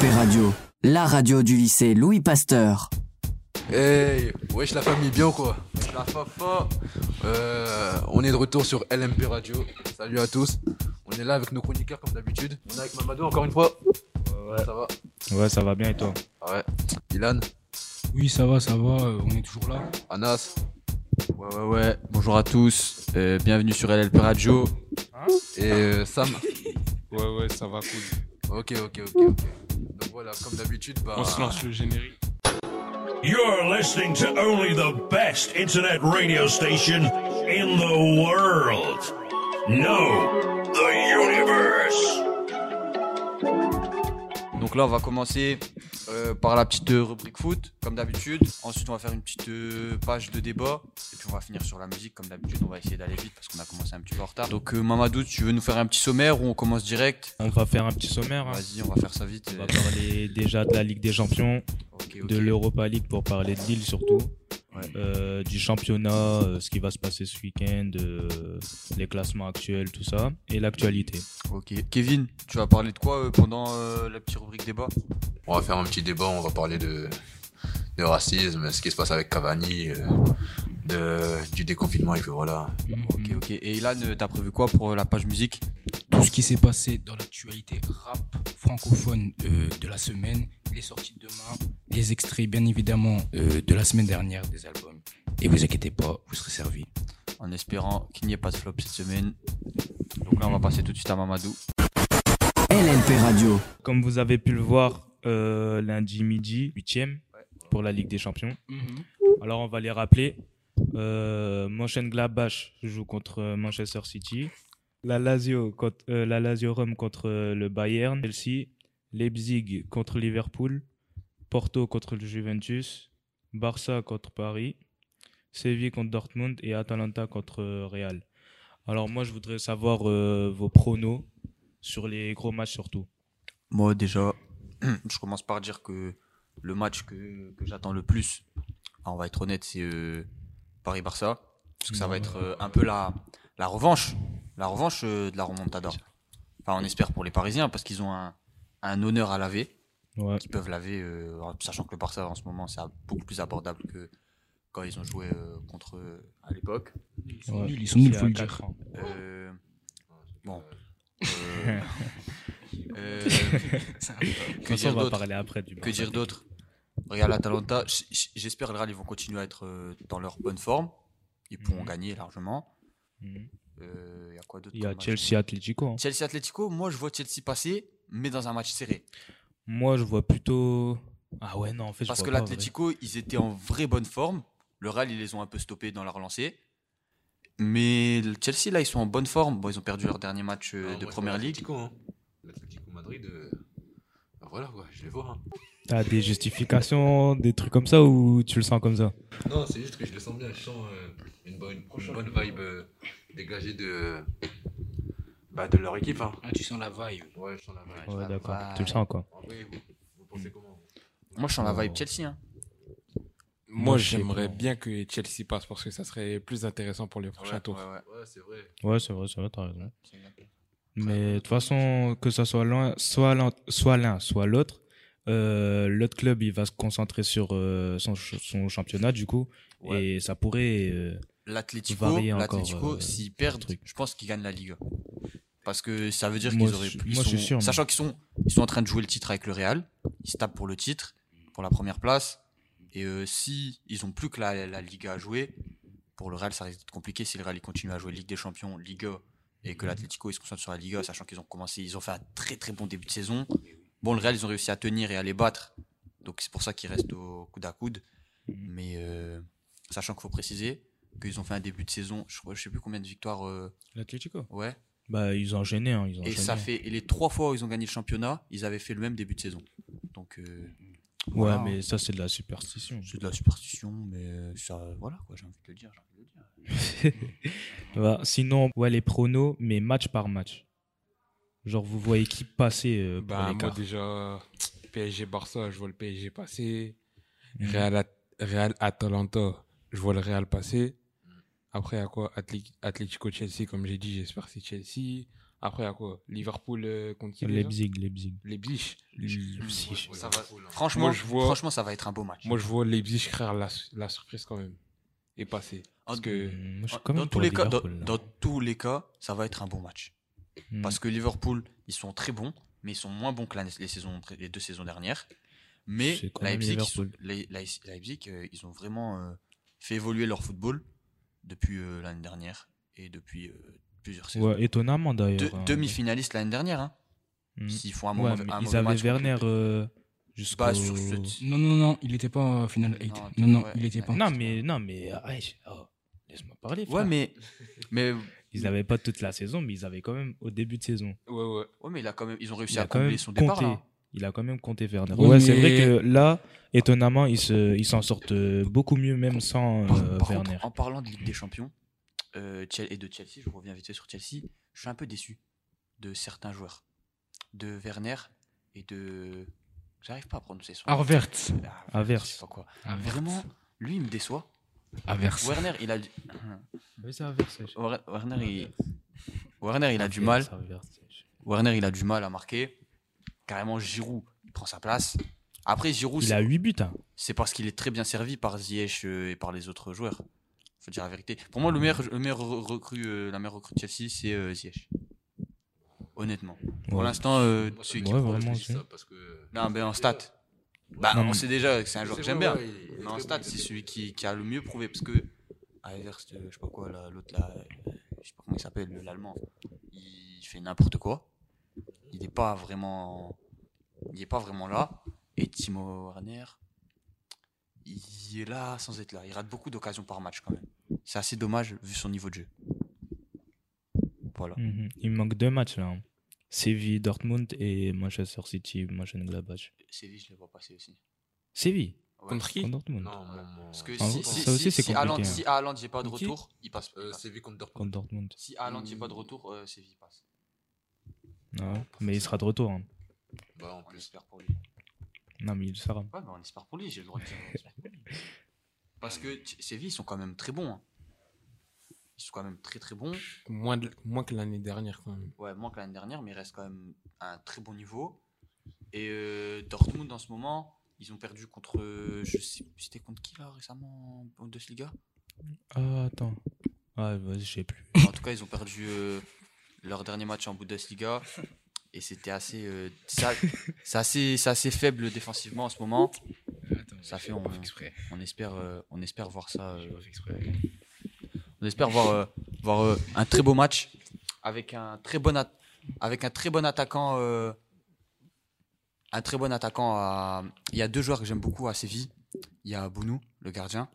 LLP Radio, la radio du lycée Louis Pasteur. Hey, wesh la famille, bien ou quoi? La fafa. Euh, on est de retour sur LMP Radio. Salut à tous. On est là avec nos chroniqueurs comme d'habitude. On est avec Mamadou encore une fois. Ouais, Ça va? Ouais, ça va bien et toi? Ah Ouais. Ilan, Oui, ça va, ça va, euh, on est toujours là. Anas? Ouais, ouais, ouais. Bonjour à tous. Euh, bienvenue sur LLP Radio. Et euh, Sam? Ouais, ouais, ça va cool. Ok, ok, ok, ok. Donc voilà, comme d'habitude, bah. On se lance le générique. You're listening to only the best internet radio station in the world. No, the universe. Donc là, on va commencer euh, par la petite euh, rubrique foot, comme d'habitude. Ensuite, on va faire une petite euh, page de débat. Et puis, on va finir sur la musique, comme d'habitude. On va essayer d'aller vite parce qu'on a commencé un petit peu en retard. Donc, euh, Mamadou, tu veux nous faire un petit sommaire ou on commence direct? On va faire un petit sommaire. hein. Vas-y, on va faire ça vite. On va parler déjà de la Ligue des Champions, De l'Europa League pour parler de Lille surtout, Ouais. euh, du championnat, euh, ce qui va se passer ce week-end, euh, les classements actuels, tout ça, et l'actualité. Ok. Kevin, tu vas parler de quoi euh, pendant euh, la petite rubrique débat? On va faire un petit débat, on va parler de, de racisme, ce qui se passe avec Cavani, euh, de, du déconfinement, et puis voilà. Ok, ok. Et Ilan, euh, t'as prévu quoi pour euh, la page musique? Tout ce qui s'est passé dans l'actualité rap francophone euh, de la semaine, les sorties de demain, les extraits bien évidemment euh, de la semaine dernière des albums. Et vous inquiétez pas, vous serez servis. En espérant qu'il n'y ait pas de flop cette semaine. Donc là, on va passer tout de suite à Mamadou. LLP Radio, Comme vous avez pu le voir euh, lundi midi, 8ème pour la Ligue des Champions. Alors on va les rappeler. Euh, Mönchengladbach joue contre Manchester City. La Lazio, contre, euh, la Lazio Rome contre le Bayern. Chelsea. Leipzig contre Liverpool. Porto contre le Juventus. Barça contre Paris. Séville contre Dortmund et Atalanta contre Real. Alors moi je voudrais savoir euh, vos pronos sur les gros matchs surtout. Moi, déjà, je commence par dire que le match que, que j'attends le plus, ah, on va être honnête, c'est euh, Paris-Barça. Parce que ça va être euh, un peu la, la revanche. La revanche euh, de la remontada. Enfin, on espère pour les Parisiens, parce qu'ils ont un, un honneur à laver. Ouais. Qu'ils peuvent laver, euh, sachant que le Barça, en ce moment, c'est beaucoup plus abordable que quand ils ont joué euh, contre eux à l'époque. Ils sont Ouais. nuls, ils sont nuls, C'est faut le dire. Euh, bon. Euh, euh, que dire on va d'autre parler après du Que Barça. dire d'autre Real Atalanta, j- j- j'espère que le Real ils vont continuer à être euh, dans leur bonne forme. Ils pourront Mhm. gagner largement. Euh, Il y a quoi d'autre Il y a Chelsea Atlético. hein. Chelsea Atlético, moi je vois Chelsea passer, mais dans un match serré. Moi, je vois plutôt. Ah ouais, non, en fait, je Parce vois que l'Atlético, ils étaient en vraie bonne forme. Le Real, ils les ont un peu stoppés dans leur lancée. Mais le Chelsea, là, ils sont en bonne forme. Bon, ils ont perdu leur dernier match euh, de Première Ligue. L'Atlético, hein. Madrid, euh, bah voilà quoi, je les vois. hein. T'as des justifications, des trucs comme ça ou tu le sens comme ça? Non, c'est juste que je le sens bien, je sens euh, une, bonne, une bonne vibe euh, dégagée de, bah, de leur équipe. Hein. Ah, tu sens la vibe. Ouais, je sens la vibe. Ouais, d'accord. Tu le sens quoi vrai, vous, vous pensez comment? Moi, je sens la vibe Chelsea. hein. Moi, j'aimerais bien que Chelsea passe parce que ça serait plus intéressant pour les prochains Ouais, tours. Ouais, ouais. Ouais, c'est vrai. Ouais, c'est vrai, c'est vrai, t'as raison. Mais de toute façon, que ça soit l'un, soit l'un, soit l'un, soit l'autre, euh, l'autre club, il va se concentrer sur euh, son, ch- son championnat du coup, Ouais. et ça pourrait. euh, L'Atlético, varier encore, l'Atlético, euh, s'ils perdent, je pense qu'ils gagnent la Ligue. Parce que ça veut dire qu'ils auraient je suis sûr, Sachant qu'ils sont, ils sont en train de jouer le titre avec le Real, ils se tapent pour le titre, pour la première place. Et si ils ont plus que la, la Liga à jouer, pour le Real, ça risque d'être compliqué si le Real continue à jouer Ligue des Champions, Liga, et que l'Atlético il se concentre sur la Liga, sachant qu'ils ont commencé, ils ont fait un très très bon début de saison. Bon, le Real, ils ont réussi à tenir et à les battre, donc c'est pour ça qu'ils restent au coude à coude. Mais euh, sachant qu'il faut préciser qu'ils ont fait un début de saison, je, je sais plus combien de victoires, euh, L'Atlético. ouais. Bah, ils ont enchaîné, hein, ils ont Et ça fait, et les trois fois où ils ont gagné le championnat, ils avaient fait le même début de saison. Donc euh, Ouais, mais ça, c'est de la superstition. c'est de la superstition, mais ça, voilà quoi, j'ai envie de le dire. envie de le dire. Bah, sinon, ouais, les pronos, mais match par match. Genre, vous voyez qui passer euh, pour Bah, moi, déjà, PSG Barça, je vois le PSG passer. Mhm. Real, At- Real Atalanta, je vois le Real passer. Après, à quoi Atli- Atlético Chelsea, comme j'ai dit, j'espère que c'est Chelsea. Après, à quoi Liverpool euh, contre qui Leipzig, Leipzig. Leipzig. Leipzig. Ça va- Cool. Franchement, Moi, je vois- franchement, ça va être un beau match. Moi, je vois Leipzig créer la, la surprise quand même. Et passer. Parce En- que. Moi, je suis quand dans, tous les cas, dans, dans tous les cas, ça va être un bon match. Hum. Parce que Liverpool, ils sont très bons, mais ils sont moins bons que la- les, saisons, les deux saisons dernières. Mais Leipzig, ils, sont- Liverpool. les- Leipzig, Leipzig, euh, ils ont vraiment euh, fait évoluer leur football depuis euh, l'année dernière et depuis euh, plusieurs saisons. Ouais, étonnamment d'ailleurs. Deux- hein. Demi-finalistes l'année dernière. Hein. Hum. S'ils font un, Ouais, mauvais, un ils avaient match. Werner. Pas sur ce- Non, non, non, il était pas en finale 8. Non, Non, non, ouais. il était pas. Non, mais, non, mais je- oh, laisse-moi parler. Ouais, mais, mais, Ils n'avaient pas toute la saison, mais ils avaient quand même au début de saison. Ouais, ouais. ouais, mais il a quand même, ils ont réussi Il à combler son départ. compté. là. Il a quand même compté Werner. Oui, ouais, c'est vrai que là, étonnamment, ils se- ils s'en sortent euh, beaucoup mieux même sans Par, euh, par Werner. contre, en parlant de Ligue des Champions euh, et de Chelsea, je reviens vite fait sur Chelsea, je suis un peu déçu de certains joueurs. De Werner et de. J'arrive pas à prononcer son nom. Arvert. Quoi. Havertz. Vraiment, lui, il me déçoit. Werner, il a du... C'est Werner, il... Werner, il a du mal. Werner, il a du mal à marquer. Carrément, Giroud, il prend sa place. Après, Giroud, Il c'est- a 8 buts. hein. c'est parce qu'il est très bien servi par Ziyech euh, et par les autres joueurs. Faut dire la vérité. Pour moi, le meilleur, le meilleur re- recrue, euh, la meilleure recrue de Chelsea, c'est euh, Ziyech. Honnêtement. Pour l'instant, euh, celui qui- Ouais, vraiment, je ça, parce que. Non, mais en stat. Bah, Non, on sait déjà que c'est un joueur que j'aime bien. Mais en est c'est celui qui, qui a le mieux prouvé. Parce que, euh, je sais pas quoi, l'autre là, je sais pas comment il s'appelle, le- l'allemand, il fait n'importe quoi. Il n'est pas vraiment. Il est pas vraiment là. Et Timo Werner, il est là sans être là. Il rate beaucoup d'occasions par match quand même. C'est assez dommage vu son niveau de jeu. Voilà. Mhm. Il manque deux matchs là. Hein. Séville, Dortmund et Manchester City, Mönchengladbach. Séville, je les vois passer aussi. Séville? Ouais. Contre qui? Contre Dortmund. Non, mon- mon- Parce que Ah, si, ça si, aussi, si, c'est si Haaland, si Haaland n'est pas de retour, il passe. Euh, passe. c'est vu contre Contre Dortmund. Dortmund. Si Haaland pas de retour, euh, Séville passe. Ouais, mais il sera de retour. hein. Bah, On plus. espère pour lui. Non, mais il sera. Ouais, mais on espère pour lui, j'ai le droit de dire. on espère pour lui. Parce que Séville, ils sont quand même très bons. hein. Ils sont quand même très très bons. Moins, de- moins que l'année dernière quand même. Ouais, moins que l'année dernière, mais ils restent quand même à un très bon niveau. Et euh, Dortmund, en ce moment, ils ont perdu contre. euh, je sais plus, c'était contre qui là récemment en Bundesliga? Ah, attends. Ah, vas-y, je sais plus. En tout cas, ils ont perdu euh, leur dernier match en Bundesliga. Et c'était assez, euh, ça- c'est assez, c'est assez faible défensivement en ce moment. Ça fait, on, on espère, euh, on espère voir ça. On espère voir, euh, voir euh, un très beau match avec un très bon, at- avec un très bon attaquant. euh, un très bon attaquant. à- Il y a deux joueurs que j'aime beaucoup à Séville. Il y a Bounou, le gardien,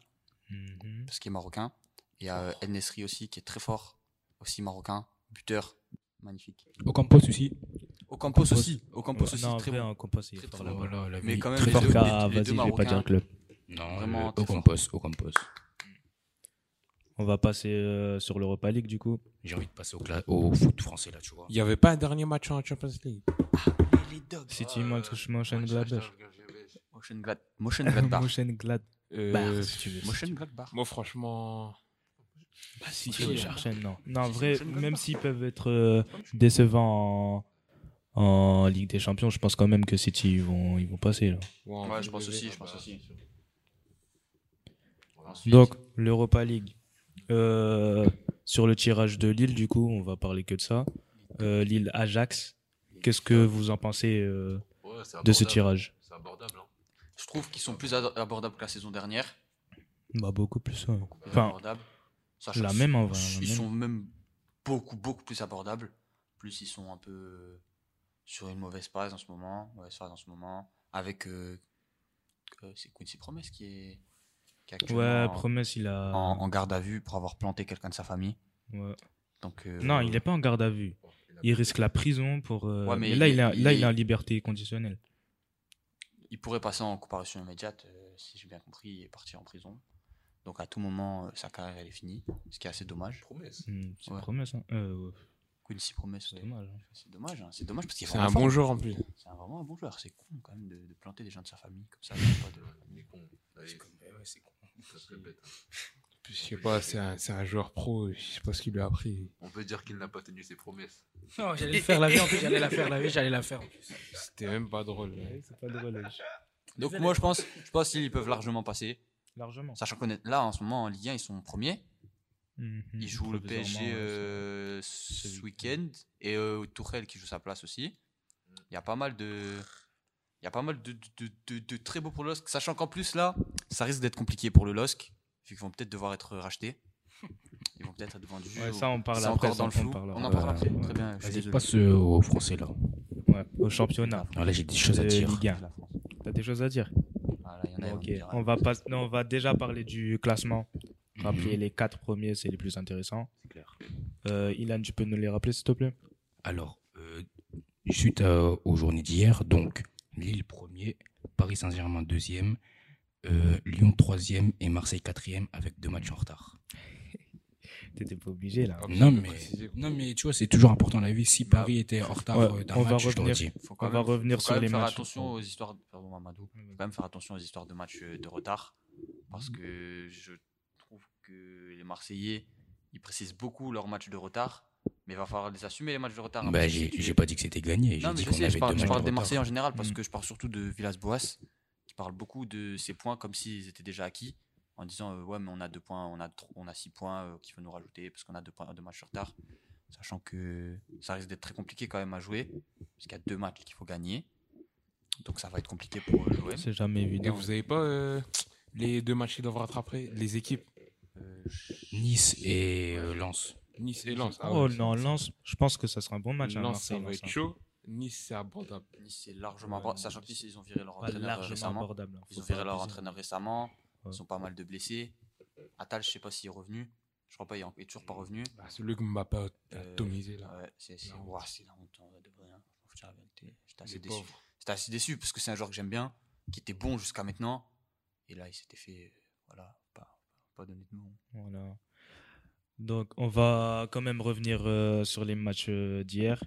Mhm. parce qu'il est marocain. Il y a El Nesri aussi, qui est très fort, aussi marocain, buteur, magnifique. Ocampos aussi. Ocampos aussi, Ocampos aussi, non, en très vrai, bon. il est Très, fort. Voilà, la Mais quand même, Très les fort. deux- les pas dire club. Non, Vraiment. Ocampos, Ocampos. On va passer euh, sur l'Europa League du coup. J'ai envie de passer au, cla- au foot français là, tu vois. Il n'y avait pas un dernier match en Champions League? Les dogs. City, Euh, Mönchengladbach. Mönchengladbach. Mönchengladbach. Mönchengladbach, Euh, si tu veux. Mönchengladbach. moi, franchement, Bah, si City, tu veux chercher, non. Non, en vrai, Mönchengladbach. même s'ils peuvent être euh, décevants en, en Ligue des Champions, je pense quand même que City ils vont, ils vont passer là. ouais, je pense aussi, je pense aussi. Ensuite, Donc, l'Europa League. Euh, sur le tirage de Lille, du coup, on va parler que de ça. Euh, Lille Ajax. Qu'est-ce que vous en pensez euh, Ouais, de ce abordable. tirage C'est abordable. Hein. je trouve qu'ils sont plus abordables que la saison dernière. Bah beaucoup plus. ouais. Plus Enfin, abordables. Sachant la même en vrai. Ils même. sont même beaucoup, beaucoup plus abordables. Plus ils sont un peu sur une mauvaise phase en ce moment. Mauvaise phase en ce moment. Avec. euh, euh, c'est Quincy Promes qui est. Ouais, promesse, il a. en, en garde à vue pour avoir planté quelqu'un de sa famille. Ouais. Donc, euh, Non, il n'est pas en garde à vue. Il risque la prison pour. euh, Ouais, mais mais là, il il, il là, il est en liberté conditionnelle. il pourrait passer en comparution immédiate, euh, si j'ai bien compris, et partir en prison. Donc à tout moment, euh, sa carrière elle est finie, ce qui est assez dommage. Promesse. Hmm, c'est Ouais. une promesse. hein. Euh, ouais, Quincy Promes, c'est ouais. dommage. hein. c'est dommage, hein. c'est dommage parce qu'il est C'est un bon joueur en plus. C'est un- vraiment un bon joueur. C'est con quand même de, de planter des gens de sa famille comme ça. il y a pas de- Il est con. C'est con, ouais, ouais, c'est con. ça se répète. hein. Je sais pas, c'est un, c'est un joueur pro, je sais pas ce qu'il lui a appris. On peut dire qu'il n'a pas tenu ses promesses. Non, j'allais faire la vie, en plus, j'allais la faire la vie, j'allais la faire. en plus. C'était même pas drôle. C'est pas drôle. Donc moi je pense, je pense qu'ils peuvent largement passer. Largement. Sachant qu'on est là en ce moment en Ligue 1, ils sont premiers. Mhm. Ils jouent le PSG euh, ce week-end et euh, Tourelle qui joue sa place aussi. Il y a pas mal de, il y a pas mal de, de, de- de très beaux pour le LOSC. Sachant qu'en plus là, ça risque d'être compliqué pour le LOSC. Vu qu'ils vont peut-être devoir être rachetés. Ils vont peut-être être vendus. Ouais, ou- ça, on parle après, encore ça, dans le on flou. On en Ouais, parle après. ouais. Très bien. Je suis passe euh, au français là. Ouais, au championnat. Ah, là, j'ai des choses à de dire. Ligue 1. T'as des choses à dire Ah, là, il y en a, On va, pas... non, on va déjà parler du classement. Rappeler les quatre premiers, c'est les plus intéressants. C'est clair. Euh, Ilan, tu peux nous les rappeler, s'il te plaît? Alors, euh, suite à- aux journées d'hier, donc Lille premier, Paris Saint-Germain deuxième, euh, Lyon troisième et Marseille quatrième avec deux matchs en retard. T'étais pas obligé, là. Non mais, non mais tu vois, c'est toujours important la vie. Si Paris était en retard Ouais, euh, d'un on va je revenir. dit. Faut On quand va même- revenir faut sur quand les même faire matchs. attention aux histoires. Pardon, Mamadou. Faut quand même faire attention aux histoires de matchs euh, de retard. Parce que je que les Marseillais, ils précisent beaucoup leurs matchs de retard. Mais il va falloir les assumer, les matchs de retard. Bah, j'ai si tu- j'ai pas dit que c'était gagné. J'ai Non, mais dit je qu'on sais, avait je parle, je de des. Marseillais en général parce Mm. que je parle surtout de Villas-Boas qui parle beaucoup de ces points comme s'ils étaient déjà acquis en disant euh, ouais mais on a deux points, on a on a six points euh, qu'il faut nous rajouter parce qu'on a deux points deux matchs de retard, sachant que ça risque d'être très compliqué quand même à jouer parce qu'il y a deux matchs qu'il faut gagner, donc ça va être compliqué pour l'OM. C'est jamais Et évident. vous avez pas euh, les deux matchs qui doivent rattraper les équipes? Nice et euh, Lens. Nice et Lens. Ah Oh ouais, non, Lens, je pense que ça sera un bon match. à Lens, ça va être hein. chaud. Nice, c'est abordable. Nice c'est largement abordable, sachant que Nice, Nice ils ont viré leur Pas entraîneur euh, récemment. abordable. hein. Ils ont viré pas leur abuser. entraîneur récemment. Ouais. Ils ont pas mal de blessés. Attal, je sais pas s'il est revenu. Je crois pas, il est toujours pas revenu. Bah, celui que Mbappé a Euh, atomisé là. Ouais, c'est La honte. la hein. Vérité. J'étais assez déçu. J'étais assez déçu parce que c'est un joueur que j'aime bien, qui était bon jusqu'à maintenant. Et là, il s'était fait, euh, voilà, pas, pas donner de nom. Voilà. Donc, on va quand même revenir euh, sur les matchs euh, d'hier.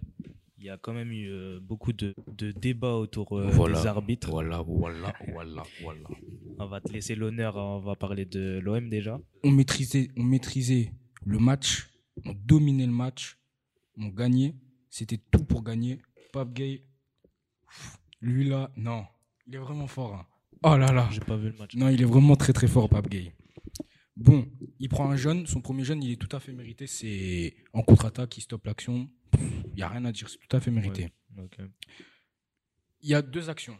Il y a quand même eu euh, beaucoup de, de débats autour euh, Voilà. des arbitres. Voilà, voilà, voilà, voilà. On va te laisser l'honneur. On va parler de l'OM déjà. on maîtrisait, on maîtrisait le match, on dominait le match, on gagnait. C'était tout pour gagner. Pape Gay, lui là, non, il est vraiment fort. hein. Oh là là, J'ai pas vu le match. non, il est vraiment très très fort, Pape Gay. Bon, il prend un jeune, son premier jeune, il est tout à fait mérité. C'est en contre-attaque, il stoppe l'action. Il n'y a rien à dire, c'est tout à fait mérité. Il y a deux actions.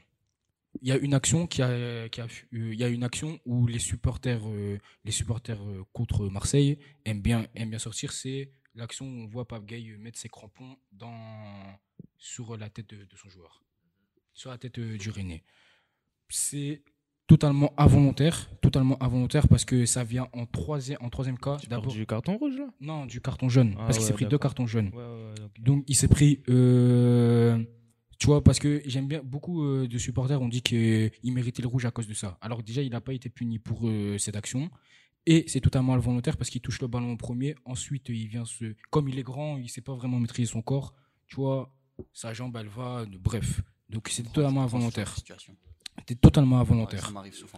Il y a une action qui a, qui a- euh, il y a une action où les supporters, euh, les supporters euh, contre Marseille aiment bien, aiment bien sortir. C'est l'action où on voit Pape Gay mettre ses crampons dans, sur la tête de, de son joueur, sur la tête du René. C'est totalement involontaire, totalement involontaire parce que ça vient en troisième, en troisième cas. Tu parles D'abord, du carton rouge là? Non, du carton jaune, Ah parce qu'il s'est pris deux cartons jaunes. Ouais, ouais, ouais, ok. Donc il s'est pris, euh, tu vois, parce que j'aime bien, beaucoup euh, de supporters ont dit qu'il méritait le rouge à cause de ça. Alors déjà, il n'a pas été puni pour euh, cette action. Et c'est totalement involontaire parce qu'il touche le ballon en premier. Ensuite, il vient se... Comme il est grand, il ne sait pas vraiment maîtriser son corps. Tu vois, sa jambe, elle va... Bref. Donc c'est totalement Je involontaire. C'était totalement Ouais, involontaire. ça.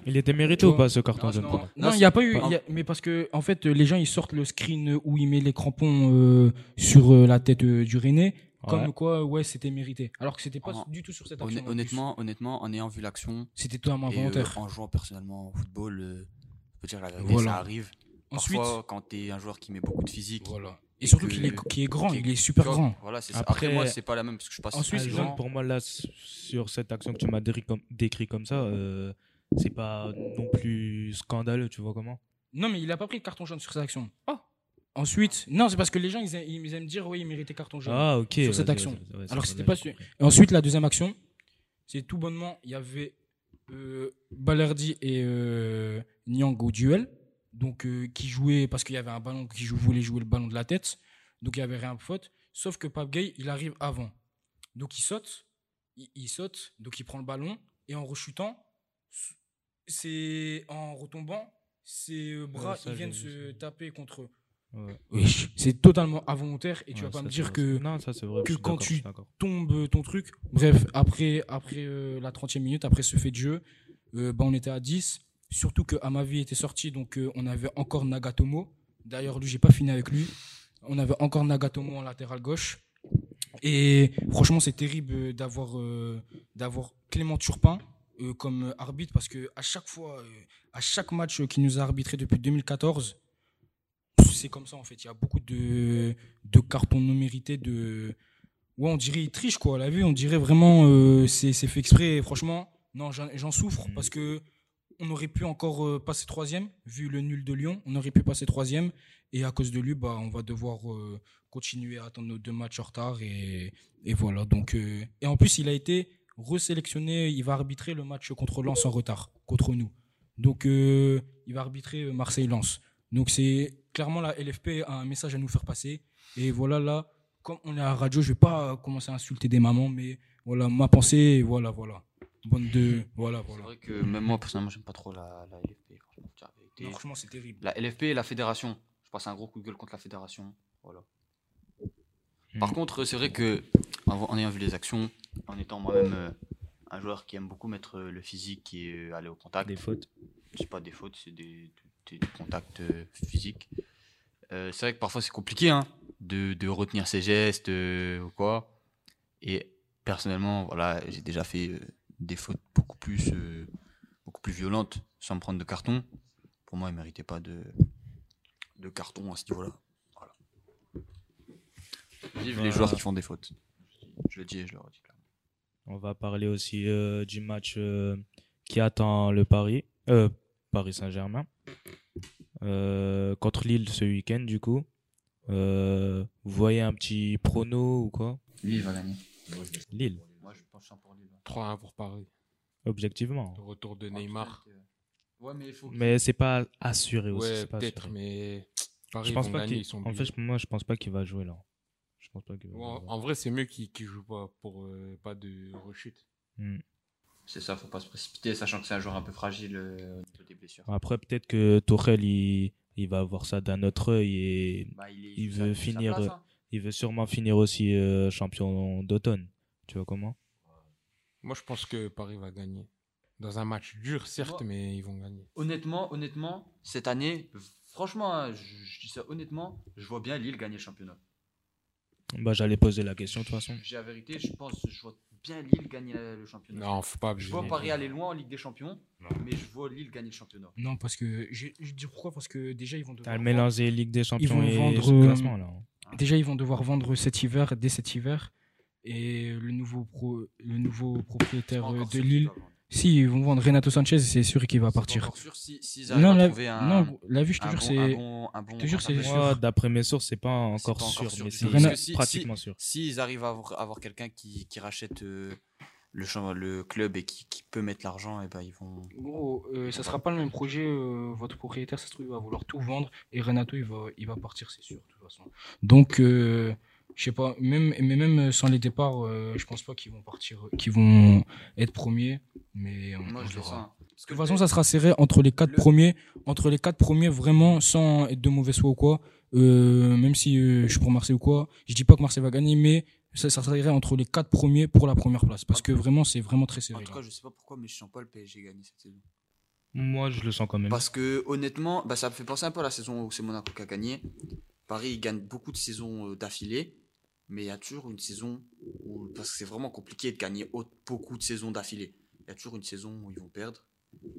Il était mérité ou pas ce carton jaune non, il n'y a pas eu. y a- mais parce que, en fait, les gens, ils sortent le screen où il met les crampons euh, sur euh, la tête euh, du René. Comme quoi, ouais, c'était mérité. Alors que c'était pas En- du tout sur cette action. honnêtement, honnêtement, en ayant vu l'action C'était totalement euh, involontaire. en jouant personnellement au football, euh, je peux dire la vérité, Voilà. ça arrive. Ensuite, Parfois, quand tu es un joueur qui met beaucoup de physique, voilà. Et Et surtout qu'il est, grand, il est super grand. Voilà, c'est ça. Après- Après, moi, c'est pas la même parce que je passe Ensuite, pour moi, là, sur cette action que tu m'as décrit comme, décrit comme ça, euh, c'est pas non plus scandaleux, tu vois comment? Non, mais il a pas pris de carton jaune sur cette action. Ah. Ensuite, non, c'est parce que les gens, ils, a- ils aiment dire, oui, il méritait carton jaune. Ah. Sur cette action. ouais, Alors c'était pas. Et ensuite, la deuxième action, c'est tout bonnement, il y avait euh, Balerdi et euh, Nyang au duel, donc euh, qui jouaient parce qu'il y avait un ballon qui jou- voulait jouer le ballon de la tête, donc il y avait rien de faute. Sauf que Pape Gay, il arrive avant, donc il saute, il, il saute, donc il prend le ballon et en rechutant, c'est en retombant, ses euh, bras ça, ils viennent se taper contre eux. Ouais. Wesh, C'est totalement involontaire et tu Ouais, vas pas ça, me dire que Non, ça c'est vrai. que quand tu- je suis d'accord. tombe euh, ton truc. Bref, après, après euh, la 30e minute, après ce fait de jeu, euh, bah, on était à 10. Surtout que Amavi était sorti, donc euh, on avait encore Nagatomo. D'ailleurs, lui, j'ai pas fini avec lui. On avait encore Nagatomo en latéral gauche. Et franchement, c'est terrible euh, d'avoir euh, d'avoir Clément Turpin euh, comme arbitre parce que à chaque fois, à chaque match qu'il nous a arbitré depuis 2014, c'est comme ça en fait. Il y a beaucoup de, de cartons non mérités. De... Ouais, on dirait il triche quoi. La vue, on dirait vraiment c'est c'est fait exprès. Et franchement, non, j'en souffre Mhm. parce que on aurait pu encore euh, passer troisième vu le nul de Lyon. On aurait pu passer troisième et à cause de lui, bah, on va devoir euh, continuer à attendre nos deux matchs en retard et, voilà. Donc euh, et en plus, il a été resélectionné. Il va arbitrer le match contre Lens en retard contre nous. Donc il va arbitrer Marseille-Lens. Donc c'est clairement la LFP a un message à nous faire passer. Et voilà là, comme on est à la radio, je vais pas commencer à insulter des mamans, mais voilà ma pensée. Voilà voilà. Bonne de voilà C'est voilà. vrai que même moi, personnellement, j'aime pas trop la, la LFP. Franchement. Non, c'est terrible. La LFP et la fédération. Je passe un gros coup de gueule contre la fédération. Voilà. Par Mm. contre, c'est vrai que en, ayant vu les actions, en étant moi-même euh, un joueur qui aime beaucoup mettre euh, le physique et euh, aller au contact, Des fautes. c'est pas des fautes, c'est des, des- des contacts euh, physiques. Euh, c'est vrai que parfois c'est compliqué hein, de, de retenir ses gestes euh, ou quoi. Et personnellement, voilà, j'ai déjà fait euh, des fautes beaucoup plus, euh, beaucoup plus violentes sans me prendre de carton. Pour moi, il méritait pas de, de carton à ce niveau-là. Voilà. Vive les joueurs qui font des fautes. Je le dis et je le redis. On va parler aussi euh, du match euh, qui attend le Paris, euh, Paris Saint-Germain, euh, contre Lille ce week-end du coup. Euh, vous voyez un petit prono ou quoi? Il va gagner. Lille, Moi, je Lille. 3-1 pour Paris. objectivement. Le retour de Neymar. Ouais, mais faut. Mais c'est pas assuré aussi. Ouais, peut-être, mais Paris Je pense pas gagner, qu'il. ils sont En fait, moi, je pense pas qu'il va jouer là. Je pense pas qu'il va Ouais, en, jouer. en vrai, c'est mieux qu'ils ne jouent pas pour euh, pas de rechute. Hmm. C'est ça, faut pas se précipiter, sachant que c'est un joueur un peu fragile euh, au niveau des blessures. Après, peut-être que Tourelle, il, il va avoir ça d'un autre œil et Bah, il, est- Il veut finir, place, hein. il veut sûrement finir aussi euh, champion d'automne. Tu vois comment? Moi, je pense que Paris va gagner. Dans un match dur, certes, Moi- mais ils vont gagner. Honnêtement, honnêtement, cette année, franchement, hein, je, je dis ça honnêtement, je vois bien Lille gagner le championnat. Bah, j'allais poser la question de toute façon. J'ai la vérité, je pense, je vois bien Lille gagner le championnat. Non, faut pas je vois Paris aller loin en Ligue des Champions, Non. mais je vois Lille gagner le championnat. Non parce que je dis pourquoi? Parce que déjà ils vont T'as devoir le mélangé Ligue des Champions vont et vendre, ce euh, classement là. Déjà, ils vont devoir vendre cet hiver, dès cet hiver. Et le nouveau, pro, le nouveau propriétaire euh, de Lille, vendre. si ils vont vendre Renato Sanchez, c'est sûr qu'il va partir. sûr si- Non, la, trouver un, non, la vue, je te jure, c'est. bon te jure, c'est d'après mes sources, c'est pas encore pas encore sûr, sûr mais c'est si- pratiquement sûr. S'ils arrivent à avoir, quelqu'un qui, qui rachète euh, le, club et qui, qui peut mettre l'argent, et ben ils vont. Gros, euh, ça sera pas le même projet. euh, votre propriétaire, ça se trouve, il va vouloir tout vendre. Et Renato, il va, il va partir, c'est sûr, de toute façon. Donc, euh, je sais pas, même, mais même sans les départs, euh, je pense pas qu'ils vont partir, qu'ils vont être premiers. Mais on, Moi, on je le verra. sens. Parce que De toute façon, ça sera serré entre les quatre le- premiers, entre les quatre premiers vraiment sans être de mauvais foi ou quoi. Euh, même si euh, je suis pour Marseille ou quoi, je dis pas que Marseille va gagner, mais ça, ça serait entre les quatre premiers pour la première place, parce que vraiment c'est vraiment très En serré. tout là. cas, je sais pas pourquoi, mais je sens pas le PSG gagner cette saison. Moi, je le sens quand même. Parce que honnêtement, bah, ça me fait penser un peu à la saison où c'est Monaco qui a gagné. Paris il gagne beaucoup de saisons euh, d'affilée, mais il y a toujours une saison où, parce que c'est vraiment compliqué de gagner au- beaucoup de saisons d'affilée. Il y a toujours une saison où ils vont perdre.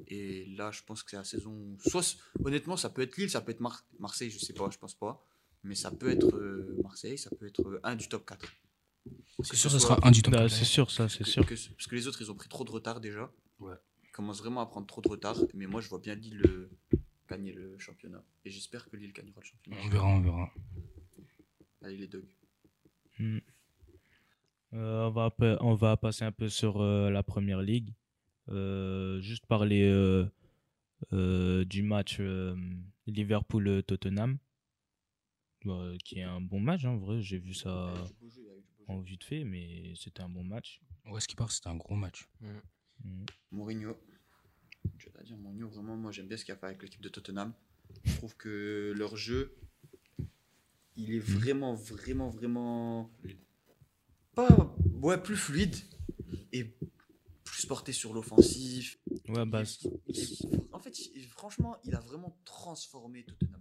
Et là, je pense que c'est la saison. où- Soit, honnêtement, ça peut être Lille, ça peut être Mar- Marseille, je sais pas, je pense pas. Mais ça peut être euh, Marseille, ça peut être euh, un du top 4. C'est sûr, ça sera un du top. Bah, quatre. c'est sûr, ça, c'est sûr. que- parce que les autres, ils ont pris trop de retard déjà. Ouais. Ils commencent vraiment à prendre trop de retard. Mais moi, je vois bien Lille euh, gagner le championnat. Et j'espère que Lille gagnera le championnat. On verra, on verra. Allez, les dogs. Hmm. Euh, on, va, on va passer un peu sur euh, la première ligue. Euh, juste parler euh, euh, du match euh, Liverpool-Tottenham, Bah, qui est un bon match en vrai. J'ai vu ça en vite fait, mais c'était un bon match. Ouais, ce qui part, c'était un gros match. Hmm. Mourinho. Je vais dire, Mourinho, vraiment, moi, j'aime bien ce qu'il a fait avec l'équipe de Tottenham. Je trouve que leur jeu, il est vraiment, vraiment, vraiment. Pas. Ouais, plus fluide. Et plus porté sur l'offensif. Ouais, bah, en fait, franchement, il a vraiment transformé Tottenham.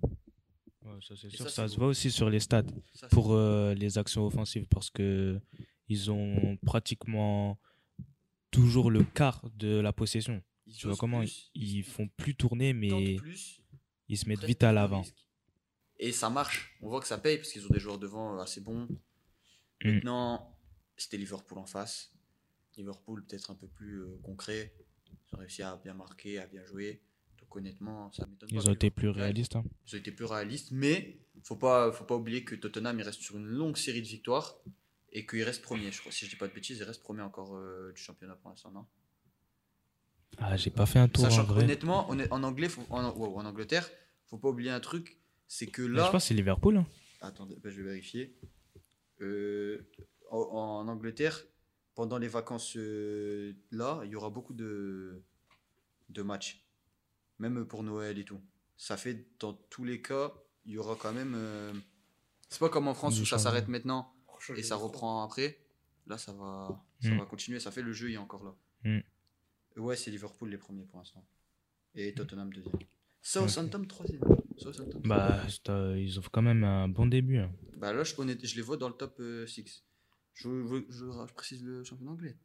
Ouais, ça, c'est sûr. ça, se beau. voit aussi sur les stats Ça, pour euh, les actions offensives parce que ils ont pratiquement toujours le quart de la possession. ils Tu vois comment plus, ils font plus tourner, mais plus, ils se mettent vite à l'avant. Et ça marche. On voit que ça paye parce qu'ils ont des joueurs devant euh, assez bons. Mm. Maintenant, c'était Liverpool en face. Liverpool peut-être un peu plus euh, concret. Ils ont réussi à bien marquer, à bien jouer. Donc honnêtement, ça m'étonne. Ils ont été plus réalistes. hein. Ils ont été plus réalistes, mais faut pas, faut pas oublier que Tottenham il reste sur une longue série de victoires et qu'il reste premier. Je crois, si je dis pas de bêtises, il reste premier encore euh, du championnat pour l'instant, non? Ah, j'ai pas fait un tour Sachant en vrai. qu'honnêtement, honnêt- en anglais, faut- en, wow, en Angleterre, faut pas oublier un truc, c'est que Mais là, je pense que c'est Liverpool. hein. attendez, bah, je vais vérifier. Euh, en, en Angleterre, pendant les vacances euh, là, il y aura beaucoup de de matchs, même pour Noël et tout. Ça fait dans tous les cas, il y aura quand même. euh, c'est pas comme en France où ça s'arrête maintenant et ça reprend après. Là, ça va, ça Mm. va continuer. Ça fait le jeu, il est encore là. Mm. Ouais, c'est Liverpool les premiers pour l'instant. Et Tottenham deuxième. Southampton troisième. Southampton Bah, euh, ils ont quand même un bon début. hein. Bah là, je, honnête- je les vois dans le top 6. Je, je, je- je précise le championnat anglais.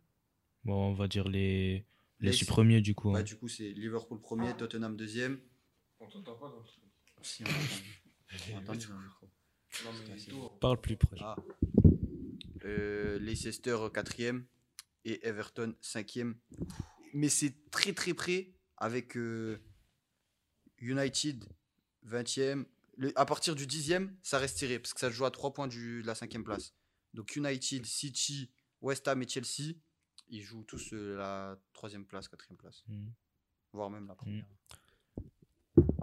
Bon, on va dire les, les Les- six premiers du coup. Bah, hein. du coup, c'est Liverpool premier, Tottenham deuxième. On t'entend pas dans le truc. Si, on entend. On micro. Non, mais. Parle plus proche. Ah. Euh, Leicester quatrième et Everton cinquième. Mais c'est très très près avec euh, United 20e. Le- à partir du 10e, ça reste tiré parce que ça se joue à 3 points du, de la cinquième place. Donc United, City, West Ham et Chelsea, ils jouent tous euh, la troisième place, quatrième place, Mm. voire même la première.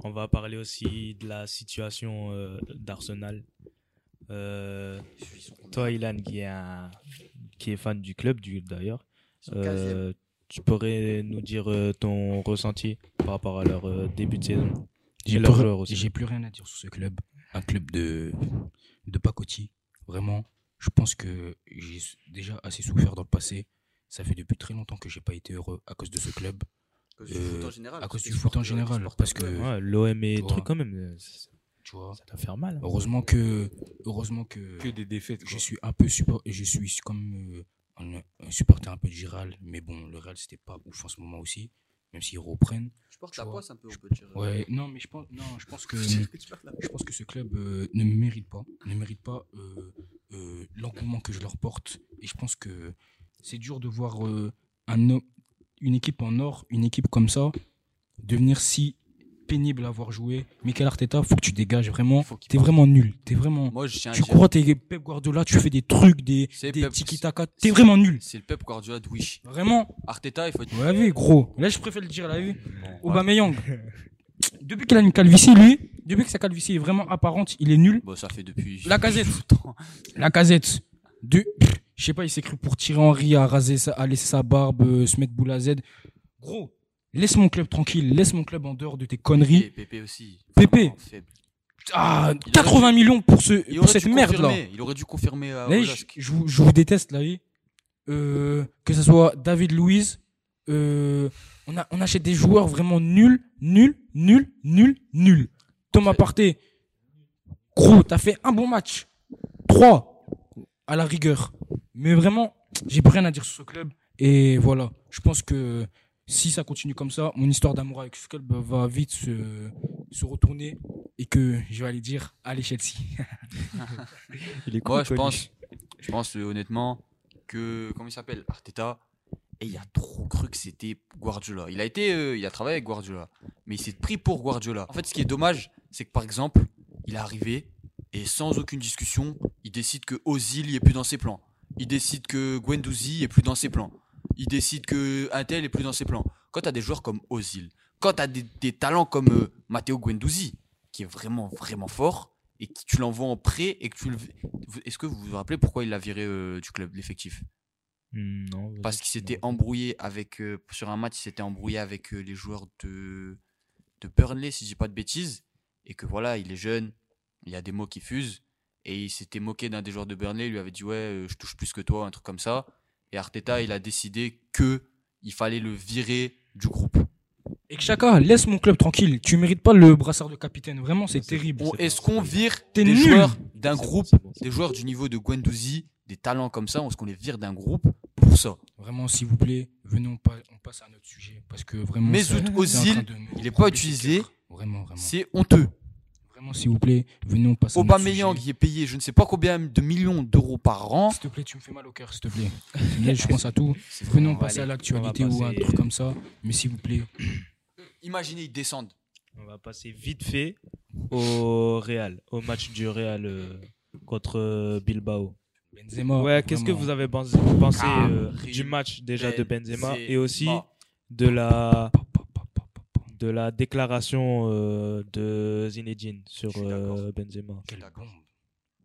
On va parler aussi de la situation euh, d'Arsenal. Euh, toi, Ilan, qui est, un- qui est fan du club, d'ailleurs, Ils sont 15e. euh, tu pourrais nous dire euh, ton ressenti par rapport à leur euh, début de saison J'ai plus, joueurs aussi? j'ai plus rien à dire sur ce club. Un club de, de pacotille. Vraiment, je pense que j'ai déjà assez souffert dans le passé. Ça fait depuis très longtemps que j'ai pas été heureux à cause de ce club. À cause du euh, foot en général. à cause du foot en général, parce que- Ouais, L'OM et Tu truc quand même, euh, ça, Tu vois. ça doit faire mal. hein. Heureusement que, heureusement que, Que des défaites. je suis un peu support, je suis comme euh, un, un supporter un peu du Real, mais bon, le Real c'était pas ouf en ce moment aussi, même s'ils reprennent. Je porte la poisse un peu, on peut dire. Ouais, non, mais je pense, non, je pense que, Je pense que ce club euh, ne mérite pas, ne mérite pas euh, euh, l'engouement que je leur porte, et je pense que c'est dur de voir un, une équipe en or, une équipe comme ça, devenir si pénible à voir jouer. Michael Arteta, faut que tu dégages vraiment. T'es vraiment nul. T'es vraiment. Moi, je tiens à Tu dire, crois t'es Pep Guardiola, tu fais des trucs, des, C'est des Pep- tiki-taka. T'es vraiment nul. c'est le Pep Guardiola de Wish. Vraiment. Arteta, il faut être Vous l'avez, gros. Là, je préfère le dire, la vu. Aubameyang. Depuis qu'il a une calvitie, lui, depuis que sa calvitie est vraiment apparente, il est nul. Bon, ça fait depuis. La casette. La casette. De, je sais pas, il s'est cru pour tirer Henry à raser sa, à laisser sa barbe, euh, se mettre boule à Z. Gros, laisse mon club tranquille, laisse mon club en dehors de tes conneries. Pépé aussi. Pépé. Ah, Il 80 millions pour ce, pour cette merde là. Il aurait dû confirmer à Là, je, je vous, je vous déteste, là, oui. Euh, que ce soit David Louise, euh, on, a, on achète des joueurs vraiment nuls, nuls, nuls, nuls, nuls. Thomas Partey, gros, t'as fait un bon match. Trois, à la rigueur. Mais vraiment, j'ai plus rien à dire sur ce club. Et voilà, je pense que si ça continue comme ça, mon histoire d'amour avec ce club va vite se, se retourner et que je vais aller dire, allez Chelsea. Il est Moi, je pense, je pense euh, honnêtement que, comment il s'appelle Arteta, et il a trop cru que c'était Guardiola. Il a été, euh, il a travaillé avec Guardiola, mais il s'est pris pour Guardiola. En fait, ce qui est dommage, c'est que par exemple, il est arrivé et sans aucune discussion, il décide que Ozil est plus dans ses plans. Il décide que Guendouzi est plus dans ses plans. Il décide que Intel est plus dans ses plans. Quand tu as des joueurs comme Ozil, quand tu as des, des talents comme euh, Matteo Guendouzi, qui est vraiment, vraiment fort, et que tu l'envoies en prêt, et que tu le... Est-ce que vous vous rappelez pourquoi il l'a viré euh, du club, l'effectif? Hmm, non, Parce qu'il s'était embrouillé avec... euh, sur un match, il s'était embrouillé avec les joueurs de, de Burnley, si je dis pas de bêtises, et que voilà, il est jeune, il y a des mots qui fusent, et il s'était moqué d'un des joueurs de Burnley, il lui avait dit ouais, je touche plus que toi, un truc comme ça, et Arteta, il a décidé que il fallait le virer du groupe. Et que Chaka, laisse mon club tranquille. Tu mérites pas le brassard de capitaine. Vraiment, c'est terrible. Est-ce qu'on vire T'es des nul. joueurs d'un bon, groupe, bon, des bon. joueurs du niveau de Guendouzi, des talents comme ça, est-ce qu'on les vire d'un groupe pour ça? Vraiment, s'il vous plaît, venez, on, pa- on passe à notre sujet. Parce que vraiment. Mesut Ozil, de il est pas utilisé. cœur. Vraiment, vraiment. C'est honteux. Vraiment, s'il vous plaît, venez, on passe Aubameyang qui est payé je ne sais pas combien de millions d'euros par an. S'il te plaît, tu me fais mal au cœur, s'il te plaît. Mais je pense à tout. Venez, on passe à l'actualité va ou un passer- truc comme ça. Mais s'il vous plaît. Imaginez, ils descendent. On va passer vite fait au Real, au match du Real euh, contre euh, Bilbao. Benzema. Ouais, qu'est-ce que vous avez pensé, pensé, euh, du match déjà de Benzema. et aussi de la de la déclaration euh, de Zinedine sur euh, Benzema Quelle D'accord. bombe.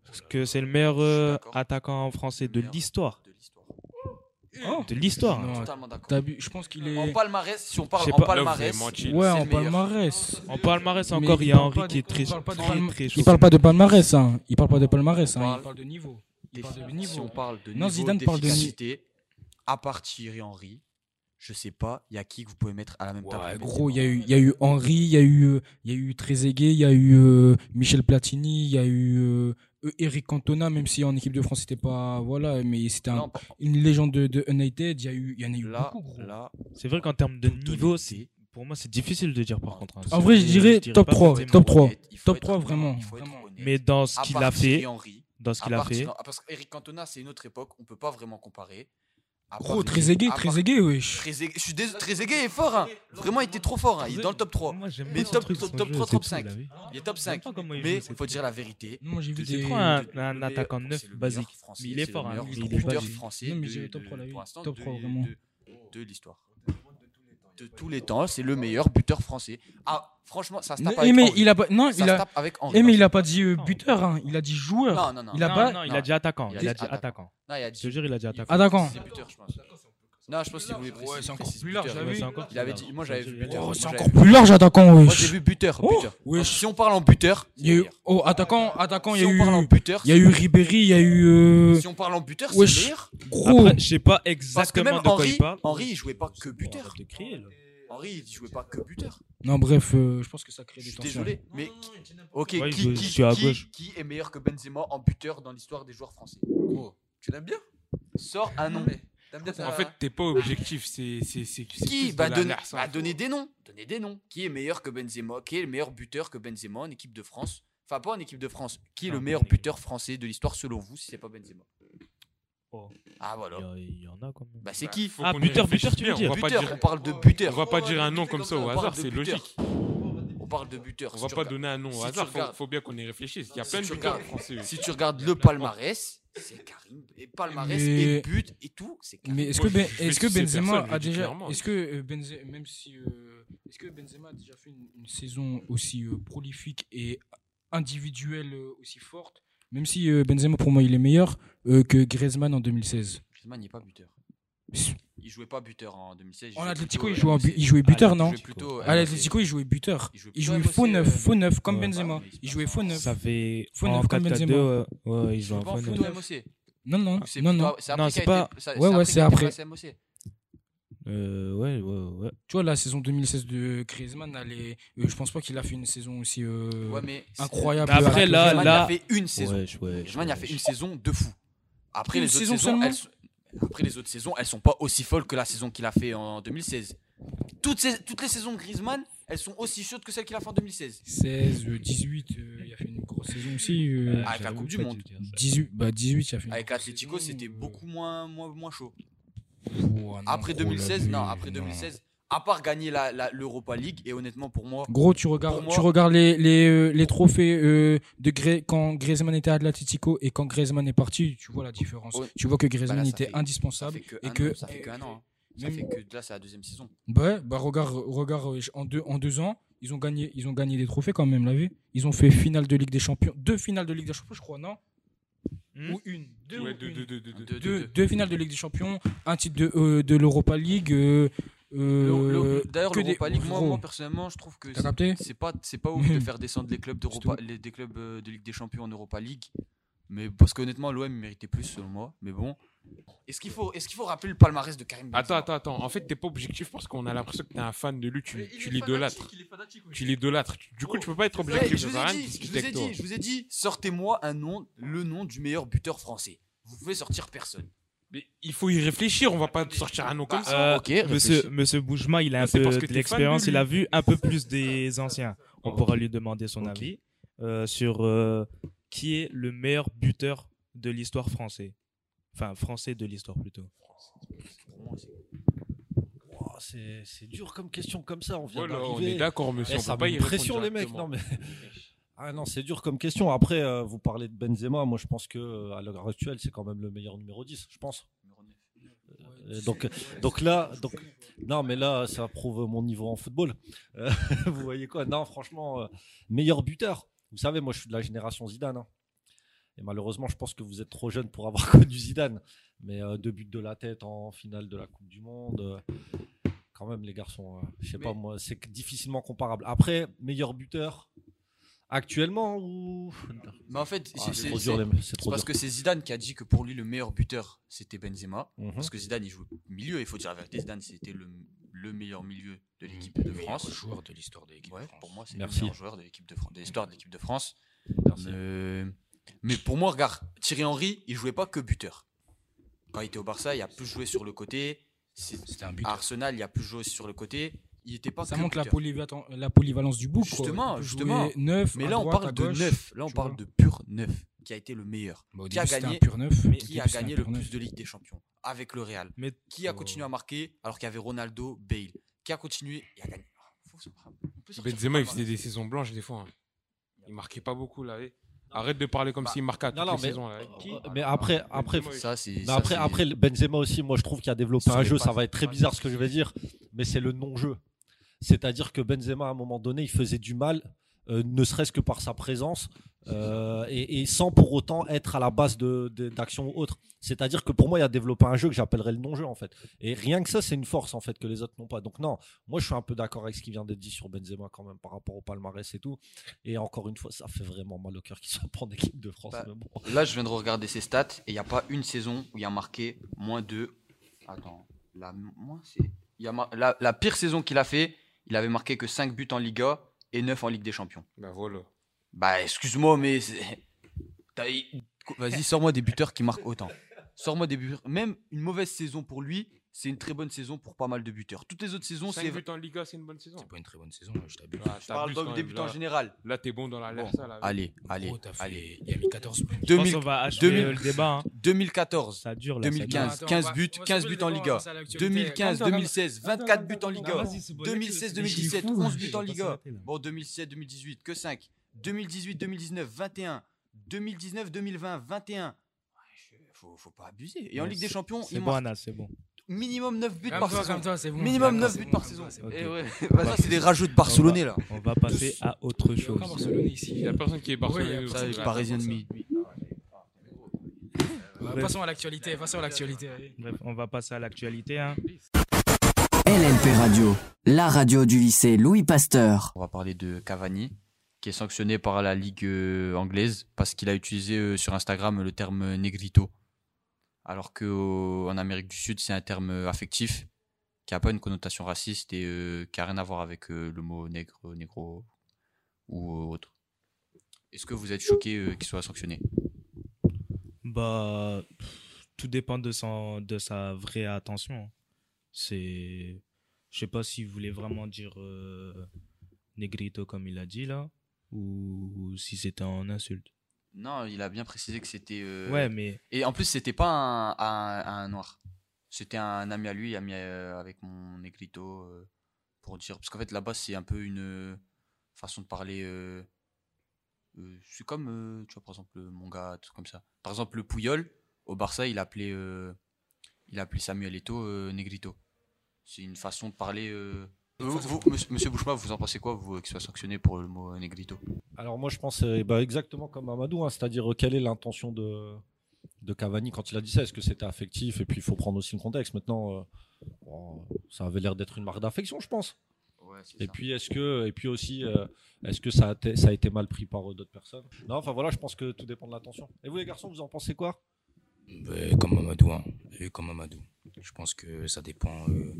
Parce que c'est le meilleur euh, attaquant français de l'histoire. De l'histoire. Oh. De l'histoire. Vu, je pense qu'il est. En palmarès, si on parle en palmarès. Ouais, en palmarès. En palmarès encore, il y a Henri qui est très il parle pas de très. Il parle pas de palmarès, hein. Il parle pas de palmarès, hein. Il parle de niveau. Il parle de Si niveau. on parle de Non, niveau Zidane parle de ni- d'efficacité, à part Thierry Henry, je sais pas, il y a qui que vous pouvez mettre à la même table Ouais, que gros, il y, a eu- y a eu Henry, il y a eu, il y a eu Trezeguet, il y a eu euh, Michel Platini, il y a eu euh, euh, Eric Cantona, même si en équipe de France c'était pas voilà, mais c'était un- une légende de, de United. Il y a eu, il y en a eu là, beaucoup, gros. là, C'est vrai qu'en termes de niveau, c'est- pour moi, c'est difficile de dire par contre. hein. En vrai, je dirais top pas 3, Benzema. top 3. honnête, il faut Top être 3, honnête, vraiment, vraiment. Mais dans ce qu'il a fait, Henry, dans ce qu'il a fait, Parce qu'Eric Cantona, c'est une autre époque, on peut pas vraiment comparer. Gros, Trezeguet, à part- Trezeguet, wesh. Trezeguet, je suis désolé, Trezeguet est fort, hein. vraiment il était trop fort, hein. il est dans le top 3. Moi, j'aime Mais top- truc, top- son top jeu, 3, c'est top tout, 5. là, oui. Il est top J'aime 5. pas comment il Mais il faut dire la vérité. Non, j'ai vu C'est des. trop un- attaquant neuf basique. Mais il est fort, le hein, il est français Non, mais top de- 3 là, oui. pour l'instant, Top de- 3, vraiment. de l'histoire. De tous les temps, c'est le meilleur buteur français. Ah, franchement, ça se tape Mais, avec mais Henry. il a pas, non, Ça il se a, tape avec Henry. eh, mais il a pas dit euh, buteur, hein. Il a dit joueur. Non, non, non. Il a non, pas- non, il non. a dit attaquant. Il a Il a dit attaquant. attaquant. Non, il a Je te dit. jure, il a dit attaquant. Attaquant. C'est buteur, je pense. Non, je pense qu'il voulait préciser. Ouais, c'est encore plus large, Il avait dit, moi j'avais vu buteur. Oh, c'est encore plus large, attaquant, Moi j'ai vu buteur. Oh. Si on parle en buteur, Il y a eu, oh, attaquant, attaquant, il y a meilleur. Si on parle en eu, buteur, il y a eu Ribéry, il y a eu, euh, si on parle en buteur, c'est meilleur. gros. Après, je sais pas Parce que exactement même de quoi Henry, il parle. Henry, il jouait pas que buteur. Henry, il jouait pas que buteur. Non, bref, euh, je pense que ça crée Je des suis tensions. désolé, mais ok, Ouais, qui, je- qui- je suis à qui- gauche. qui est meilleur que Benzema en buteur dans l'histoire des joueurs français? Gros, tu l'aimes bien? Sors un nom. En fait, t'es pas objectif. C'est c'est- c'est- c'est qui plus de bah, la donne- bah, donnez des noms. Donnez des noms. Qui est meilleur que Benzema Qui est le meilleur buteur que Benzema en équipe de France? Enfin, pas en équipe de France. Qui est Non, le meilleur buteur français de l'histoire selon vous si c'est pas Benzema? Oh. Ah Il voilà. il y en a quand même. Bah c'est qui? Faut Ah, buteur, buteur, tu veux dire? Buteur, dire, on parle de buteur. on va pas dire un nom comme ça au hasard, de c'est logique. On parle de buteur. On Si va pas regardes- donner un nom au hasard, faut, regardes- faut bien qu'on y réfléchisse. Il y a Si plein de buteurs regardes- français. Si tu regardes le palmarès, c'est Karim. Et palmarès Mais- et but et tout, c'est Karim. Mais est-ce que, ben- vais que Benzema a déjà, est-ce que euh, Benzema, même si, euh, est-ce que Benzema a déjà fait une, une saison aussi euh, prolifique et individuelle euh, aussi forte, même si euh, Benzema pour moi il est meilleur euh, que Griezmann en 2016. Griezmann n'est pas buteur. Il jouait pas buteur en 2016. il En plutôt il jouait, en bu- MOC. il jouait buteur, Ah, il non jouait plutôt À MOC. l'Atlético, il jouait buteur. Il jouait faux neuf, euh, faux neuf comme ouais. Benzema. Mais Il jouait faux neuf. Ça fait Faux neuf comme 4-4-2, Benzema. ouais, ouais, ils Il jouent jouait en faux neuf. Non, non, C'est non, non. Non, après c'est pas- Ouais, ouais, c'est après. Euh, ouais, ouais, ouais. Tu vois, la saison 2016 de Griezmann, elle est- euh, je pense pas qu'il a fait une saison aussi euh, Ouais, mais incroyable. Mais après, là-. Griezmann, il a là- fait une saison. Griezmann, il a fait une saison de fou. Après Une les autres saison saisons, elles sont- après les autres saisons, elles sont pas aussi folles que la saison qu'il a fait en 2016. Toutes, ces- toutes les saisons de Griezmann, elles sont aussi chaudes que celles qu'il a fait en 2016. 16, euh, 18, euh, il a fait une grosse saison aussi. euh, Avec la Coupe du Monde. de dire ça. 18, bah 18, il a fait une Avec Atletico, c'était euh, beaucoup moins, moins, moins chaud. non, Après gros, 2016, là, non, après non. 2016, à part gagner la- la- l'Europa League, et honnêtement, pour moi, Gros, tu regardes, moi- tu regardes les, les, euh, les trophées euh, de Gré- quand Griezmann était à l'Atletico et quand Griezmann est parti, tu vois la différence. Ouais. Tu vois que Bah Griezmann là, ça était fait- ça indispensable. fait que et un que- an, ça fait que un an. hein. Ça même- fait que là, c'est la deuxième saison. Ouais, bah regarde, regarde euh, en, deux, en deux ans, ils ont, gagné, ils ont gagné des trophées quand même, la vie. Ils ont fait finale de Ligue des Champions, deux finales de Ligue des Champions, je crois, non Hmm Ou une Deux, Ouais, ou deux, une deux, deux, deux, deux. Deux- deux- deux, deux. deux finales de Ligue des Champions, un titre de, euh, de l'Europa League. euh, euh, Le- le- D'ailleurs, l'Europa League, moi, personnellement, je trouve que c'est- pas, c'est pas ouf de faire descendre les clubs, les, des clubs euh, de Ligue des Champions en Europa League. Mais parce qu'honnêtement, l'OM méritait plus, selon moi. Mais bon, Est-ce qu'il faut, est-ce qu'il faut rappeler le palmarès de Karim Benzema Attends, attends, attends. En fait, t'es pas objectif parce qu'on a l'impression que t'es un fan de lui. Tu, tu l'idolâtres. Tu l'idolâtres. Du coup, tu peux pas être objectif. je vous ai dit, je vous ai dit, je vous ai dit, sortez-moi un nom, le nom du meilleur buteur français. Vous pouvez sortir personne. Mais il faut y réfléchir. On va pas sortir un nom comme ça. Euh, ok, monsieur, monsieur Boujma, il a un c'est peu de l'expérience, il a vu un peu plus des anciens. On Oh. pourra lui demander son avis euh, sur euh, qui est le meilleur buteur de l'histoire française. Enfin, français de l'histoire plutôt. Oh, c'est dur comme question comme ça. On vient Voilà, on d'arriver. est d'accord, Eh, monsieur. on ça peut pas met y pression les mecs. Non mais ah non, c'est dur comme question. Après, euh, vous parlez de Benzema. Moi, je pense que euh, à l'heure actuelle, c'est quand même le meilleur numéro 10 Je pense. Euh, donc, donc là, donc non, mais là, ça prouve mon niveau en football. Euh, vous voyez quoi? Non, franchement, meilleur buteur. Vous savez, moi, je suis de la génération Zidane. hein. Et malheureusement, je pense que vous êtes trop jeune pour avoir connu Zidane. Mais deux buts de la tête en finale de la Coupe du Monde. quand même, les garçons, je sais pas moi, c'est difficilement comparable. Après, meilleur buteur actuellement ou Mais en fait, Ah, c'est- c'est c'est trop dur, c'est- les- c'est c'est trop parce dur. que c'est Zidane qui a dit que pour lui, le meilleur buteur, c'était Benzema. Mhm. Parce que Zidane, il joue milieu. Il faut dire la vérité, Zidane, c'était le, le meilleur milieu de l'équipe de Le France. joueur de l'histoire de l'équipe Ouais, de France. pour moi, c'est le meilleur joueur de l'équipe de France, de l'histoire de l'équipe de France. Merci. Euh, mais pour moi, regarde, Thierry Henry, il jouait pas que buteur. Quand il était au Barça, il a plus joué sur le côté. C'est- C'était un À buteur. Arsenal, il a plus joué aussi sur le côté. Il était pas Ça que manque la, polyvalence- la polyvalence du bouc. Justement, justement. Neuf, Mais là, on droite, parle de neuf. Là, on parle vois. de pur neuf qui a été le meilleur. Bah, qui a gagné, pur neuf. Qui début, a gagné le neuf. plus de Ligue des Champions avec le Real. Mais Qui a Oh. continué à marquer alors qu'il y avait Ronaldo, Bale. Qui a continué et a gagné. Sortir Benzema, il faisait des saisons blanches des fois. hein. Il marquait pas beaucoup là. eh. Arrête de parler comme Bah, s'il marquait à toutes Non, les mais, saisons là. Qui mais après, après, Ça, mais ça, après, après, Benzema aussi, moi je trouve qu'il a développé un jeu, ça va être très bizarre ce que je vais dire, mais c'est le non-jeu. C'est-à-dire que Benzema, à un moment donné, il faisait du mal, euh, ne serait-ce que par sa présence, euh, et, et sans pour autant être à la base de, de- d'actions ou autres. C'est-à-dire que pour moi, il a développé un jeu que j'appellerais le non-jeu, en fait. Et rien que ça, c'est une force, en fait, que les autres n'ont pas. Donc non, moi je suis un peu d'accord avec ce qui vient d'être dit sur Benzema, quand même, par rapport au palmarès et tout. Et encore une fois, ça fait vraiment mal au cœur qu'il soit en équipe de France. Bah, mais bon. Là, je viens de regarder ses stats et il n'y a pas une saison où il a marqué moins de. Attends, la, moins, c'est- la, la pire saison qu'il a fait, il avait marqué que 5 buts en Liga et 9 en Ligue des Champions. Bah voilà. Bah, excuse-moi, mais. Vas-y, sors-moi des buteurs qui marquent autant. Sors-moi des buteurs. Même une mauvaise saison pour lui, c'est une très bonne saison pour pas mal de buteurs. Toutes les autres saisons, 5 c'est. buts en Liga, c'est une bonne saison. C'est pas une très bonne saison, là, je t'abuse. Ah, Je parle même, buts en là. général. Là, t'es bon dans la Bon, là. Allez, allez, Gros, t'as fait- allez. Il a mis 14 buts. je pense 2000 qu'on va achever 2000 le débat. hein. 2014, Ça dure là. ça dure. 2015, Attends, 15 on va- buts, on va 15 sauver buts en Liga. on passe à l'actualité. 2015, Attends, 2016, 24 buts en Liga. Ah, vas-y, c'est bon, 2016, mais je suis 2017, fou. 11 buts en On Liga. Bon, 2017, 2018, que 5. 2018, 2019, 21. 2019, 2020, 21. Ouais, je- Faut, faut pas abuser. Et en Ligue des c'est- Champions, C'est il bon, marque Anas, c'est bon. Minimum 9 buts par saison. Minimum D'accord, 9 c'est buts par saison. c'est bah, des rajouts de Barcelonais là. On va passer à autre chose. Il y a personne qui est Barcelonais. Parisiens de. Ouais, Passons à l'actualité, passons à l'actualité. Bref, on va passer à l'actualité. hein. LNP Radio, la radio du lycée Louis Pasteur. On va parler de Cavani, qui est sanctionné par la Ligue euh, anglaise parce qu'il a utilisé euh, sur Instagram le terme negrito. Alors qu'en Amérique du Sud, c'est un terme euh, affectif qui n'a pas une connotation raciste et euh, qui n'a rien à voir avec euh, le mot nègre, négro ou euh, autre. Est-ce que vous êtes choqué euh, qu'il soit sanctionné? Bah, tout dépend de, son, de sa vraie attention. C'est. Je sais pas s'il voulait vraiment dire euh, negrito comme il a dit là, ou si c'était en insulte. Non, il a bien précisé que c'était. euh, Ouais, mais Et en plus, c'était pas un, un- un noir. C'était un ami à lui, ami euh, avec mon négrito, euh, pour dire. Parce qu'en fait, là-bas, c'est un peu une euh, façon de parler. euh, euh, c'est comme, euh, tu vois, par exemple, mon gars, tout comme ça. Par exemple, le Pouyol, au Barça, il appelait, euh, il appelait Samuel Eto'o euh, négrito. C'est une façon de parler. euh, Vous, vous, monsieur, Bouchma, vous en pensez quoi, vous, qu'il soit sanctionné pour le mot euh, négrito Alors moi je pense euh, bah, exactement comme Amadou, hein, c'est-à-dire euh, quelle est l'intention de, de Cavani quand il a dit ça? Est-ce que c'était affectif? Et puis il faut prendre aussi le contexte. Maintenant, euh, bon, ça avait l'air d'être une marque d'affection, je pense. Ouais, Et ça. puis est-ce que et puis aussi euh, est-ce que ça a, été, ça a été mal pris par euh, d'autres personnes? Non, enfin voilà, je pense que tout dépend de l'intention. Et vous les garçons, vous en pensez quoi? Ben, comme Mamadou, hein. euh, comme Amadou. Je pense que ça dépend euh,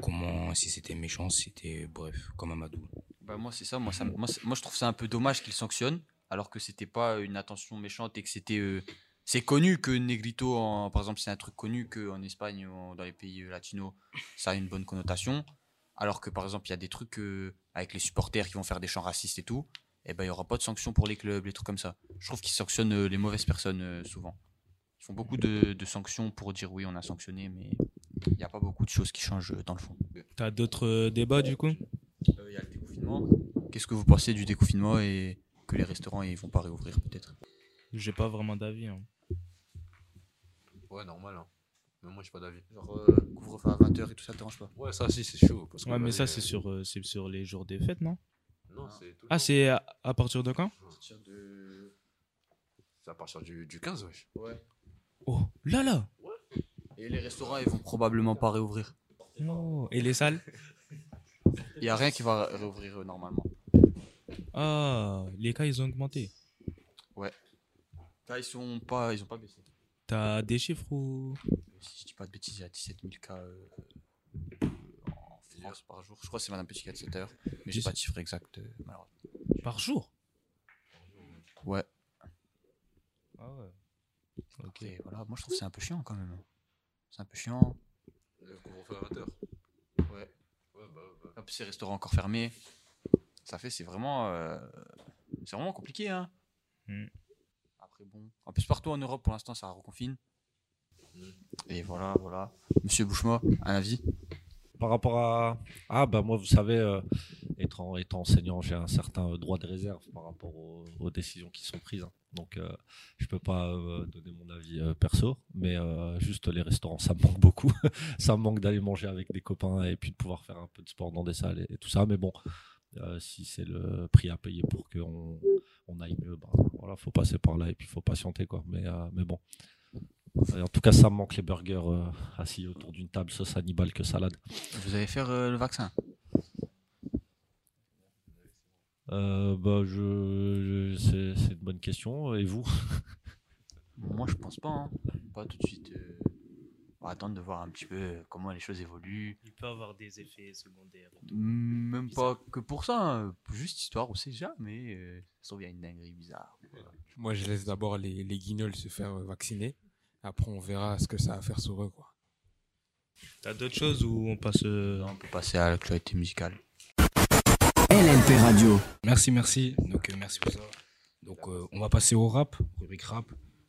comment, si c'était méchant, c'était, bref, comme Amadou. Bah, moi, c'est ça. Moi, je trouve ça un peu dommage qu'il sanctionne, alors que c'était pas une attention méchante et que c'était. euh, c'est connu que Negrito, par exemple, c'est un truc connu qu'en Espagne en- dans les pays euh, latinos, ça a une bonne connotation. Alors que, par exemple, il y a des trucs euh, avec les supporters qui vont faire des chants racistes et tout, et ben il y aura pas de sanctions pour les clubs, les trucs comme ça. Je trouve qu'ils sanctionnent les mauvaises personnes souvent. Ils font beaucoup de sanctions pour dire oui, on a sanctionné, mais il n'y a pas beaucoup de choses qui changent euh, dans le fond. T'as d'autres euh, débats du coup? Euh, Il y a le déconfinement. Qu'est-ce que vous pensez du déconfinement et que les restaurants ils vont pas réouvrir peut-être? J'ai pas vraiment d'avis. hein. Ouais, normal. Hein. Mais moi, j'ai pas d'avis. Genre euh, couvre-feu à 20h et tout ça te dérange pas? Ouais, ça, si, c'est chaud. Parce que Ouais, mais ça les- c'est sur, euh, c'est sur les jours des fêtes, non? Non, c'est tout le Ah, c'est à, à partir de quand? De... C'est à partir du, du 15, wesh. Ouais. Oh, là là Et les restaurants ils vont probablement pas réouvrir. Oh, Et les salles Il y a rien qui va réouvrir euh, normalement. Ah, les cas ils ont augmenté. Ouais. Là ils sont pas ils ont pas baissé. T'as des chiffres ou? Si je dis pas de bêtises, il y a 17 000 cas euh, en France par jour. Je crois que c'est Madame Petit qui a de cette heure, mais j'ai pas de chiffre exact euh, malheureusement. par jour? Ouais. Ah ouais. Ok. Voilà, moi je trouve que c'est un peu chiant quand même. C'est un peu chiant. Le couvre-feu à 20h. Ouais. Ouais, bah, bah. En plus, ces restaurants encore fermés. Ça fait, c'est vraiment, euh, c'est vraiment compliqué, hein. Hmm. Après, bon. En plus, partout en Europe, pour l'instant, ça reconfine. Et voilà, voilà. Monsieur Bouchema, un avis? Par rapport à. Ah, bah moi, vous savez, euh, étant, étant enseignant, j'ai un certain euh, droit de réserve par rapport aux, aux décisions qui sont prises. hein. Donc, euh, je peux pas euh, donner mon avis euh, perso, mais euh, juste les restaurants, ça me manque beaucoup. ça me manque d'aller manger avec des copains et puis de pouvoir faire un peu de sport dans des salles et, tout ça. Mais bon, si c'est le prix à payer pour qu'on on aille mieux, bah, voilà, faut passer par là et puis faut patienter, quoi. Mais, mais bon. En tout cas, ça me manque les burgers assis autour d'une table, sauce Hannibal que salade. Vous allez faire le vaccin? Euh, bah, je, je- c'est, c'est une bonne question. Et vous? Moi, je pense pas. hein. Pas tout de suite. euh, On va attendre de voir un petit peu euh, comment les choses évoluent. Il peut avoir des effets secondaires. Même pas que pour ça. hein. Juste histoire, on sait jamais. euh, ça y a une dinguerie bizarre. Moi, je laisse d'abord les, les guignols se faire vacciner. Après, on verra ce que ça va faire sur eux, quoi. T'as d'autres choses ou on passe On peut passer à l'actualité musicale. LNP Radio. Merci, merci. Donc, euh, merci pour ça. Donc, euh, on va passer au rap, rubrique rap.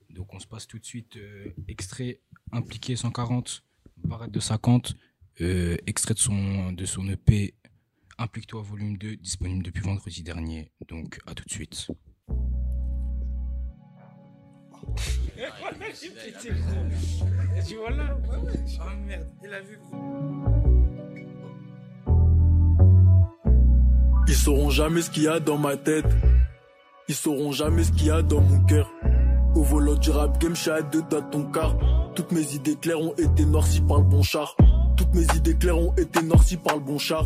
Donc, on se passe tout de suite euh, extrait impliqué 140, barrette de 50, euh, extrait de son, de son EP Implique-toi volume 2, disponible depuis vendredi dernier. Donc, à tout de suite. Tu vois là? Oh merde, il a vu Ils sauront jamais ce qu'il y a dans ma tête. Ils sauront jamais ce qu'il y a dans mon cœur. Au volant du rap game, je à deux ton car. Toutes mes idées claires ont été noircies par le bon char. Toutes mes idées claires ont été noircies par le bon char.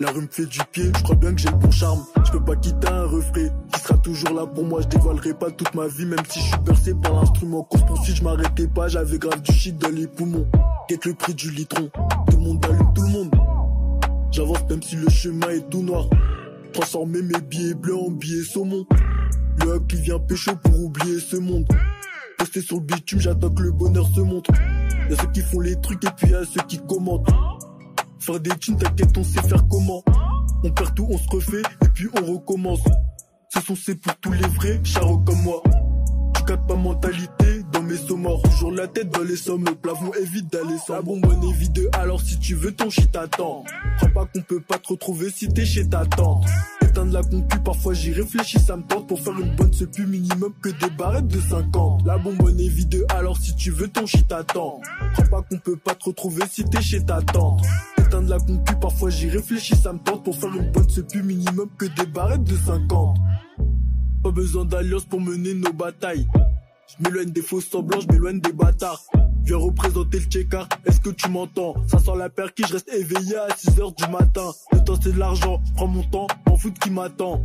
La rue me fait du pied, je crois bien que j'ai le bon charme. Je peux pas quitter un refrain qui sera toujours là pour moi. Je dévoilerai pas toute ma vie, même si je suis bercé par l'instrument. Course poursuite, je m'arrêtais pas, j'avais grave du shit dans les poumons. Quête le prix du litron, tout le monde allume tout le monde. J'avance même si le chemin est tout noir. Transformer mes billets bleus en billets saumon. Le qui vient pécho pour oublier ce monde. Posté sur le bitume, j'attends que le bonheur se montre. Y'a ceux qui font les trucs et puis y'a ceux qui commentent. Faire des thunes, t'inquiète, on sait faire comment. On perd tout, on se refait et puis on recommence. Ce sont c'est pour tous les vrais, charros comme moi. Tu captes pas mentalité dans mes morts Toujours la tête dans les sommes, le plafond évite d'aller sans La bonbonne est vide, alors si tu veux ton shit t'attends. Crois pas qu'on peut pas te retrouver si t'es chez ta tante. Éteindre la concu, parfois j'y réfléchis, ça me tente. Pour faire une bonne, plus minimum que des barrettes de 50. La bonbonne est vide, alors si tu veux ton shit t'attends. Crois pas qu'on peut pas te retrouver si t'es chez ta tante. Éteindre la concu, parfois j'y réfléchis, ça me tente. Pour faire une bonne, plus minimum que des barrettes de 50. Pas besoin d'alliance pour mener nos batailles. Je m'éloigne des faux semblants, je m'éloigne des bâtards. Viens représenter le checker, est-ce que tu m'entends? Ça sent la perquis, je reste éveillé à 6h du matin. Le temps c'est de l'argent, prends mon temps, m'en fous de qui m'attend.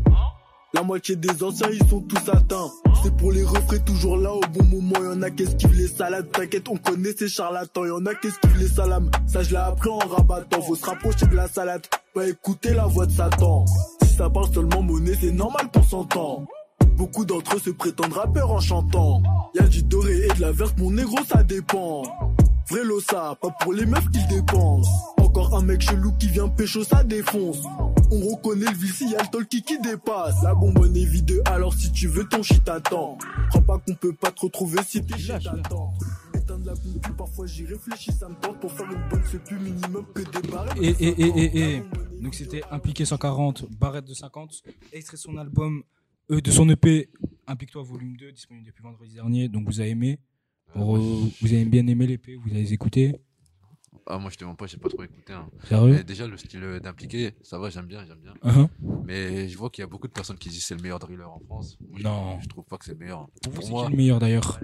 La moitié des anciens, ils sont tous atteints. C'est pour les refrains toujours là au bon moment. Y'en a qui esquivent les salades. T'inquiète, on connaît ces charlatans. Y'en a qui esquivent les salames. Ça, je l'ai appris en rabattant. Faut se rapprocher de la salade. Pas écouter la voix de Satan. Si ça parle seulement monnaie, c'est normal qu'on s'entend. Beaucoup d'entre eux se prétendent rappeurs en chantant. Y'a du doré et de la verte, mon négro, ça dépend. Vrai ça, pas pour les meufs qu'ils dépensent. Encore un mec chelou qui vient pécho, ça défonce. On reconnaît le vici, y'a le talkie qui dépasse. La bonbonne est vide, alors si tu veux ton shit attend. Crois pas qu'on peut pas te retrouver si t'es shit attend. Éteindre la pompe, parfois j'y réfléchis, ça me tente pour faire une bonne, plus minimum que des barrettes. Et, et, et, et, et. Donc c'était Impliqué 140, Barrette de 50, extrait son album, euh, de son EP Implique-toi volume 2, disponible depuis vendredi dernier. Donc vous avez aimé Re- Vous avez bien aimé l'épée Vous avez écouté Ah, moi, je te mens pas, j'ai pas trop écouté. hein. Sérieux Mais Déjà, le style euh, d'impliqué, ça va, j'aime bien, j'aime bien. Uh-huh. Mais je vois qu'il y a beaucoup de personnes qui disent que c'est le meilleur driller en France. Moi, je- Non. Je trouve pas que c'est le meilleur. Pour vous, Pour c'est moi. qui le meilleur d'ailleurs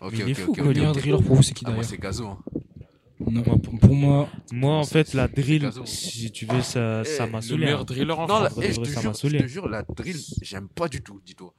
Ok, Mais il est ok, fou, ok, quoi, ok, Le meilleur driller pour vous, c'est qui Ah, moi, d'ailleurs c'est Gazo. hein. Non, pour, pour moi, Moi, en fait, la drill, si tu veux, ça ça m'a le saoulé. meilleur hein. driller en Non, France. je, te jure, la drill, j'aime pas du tout, dis-toi.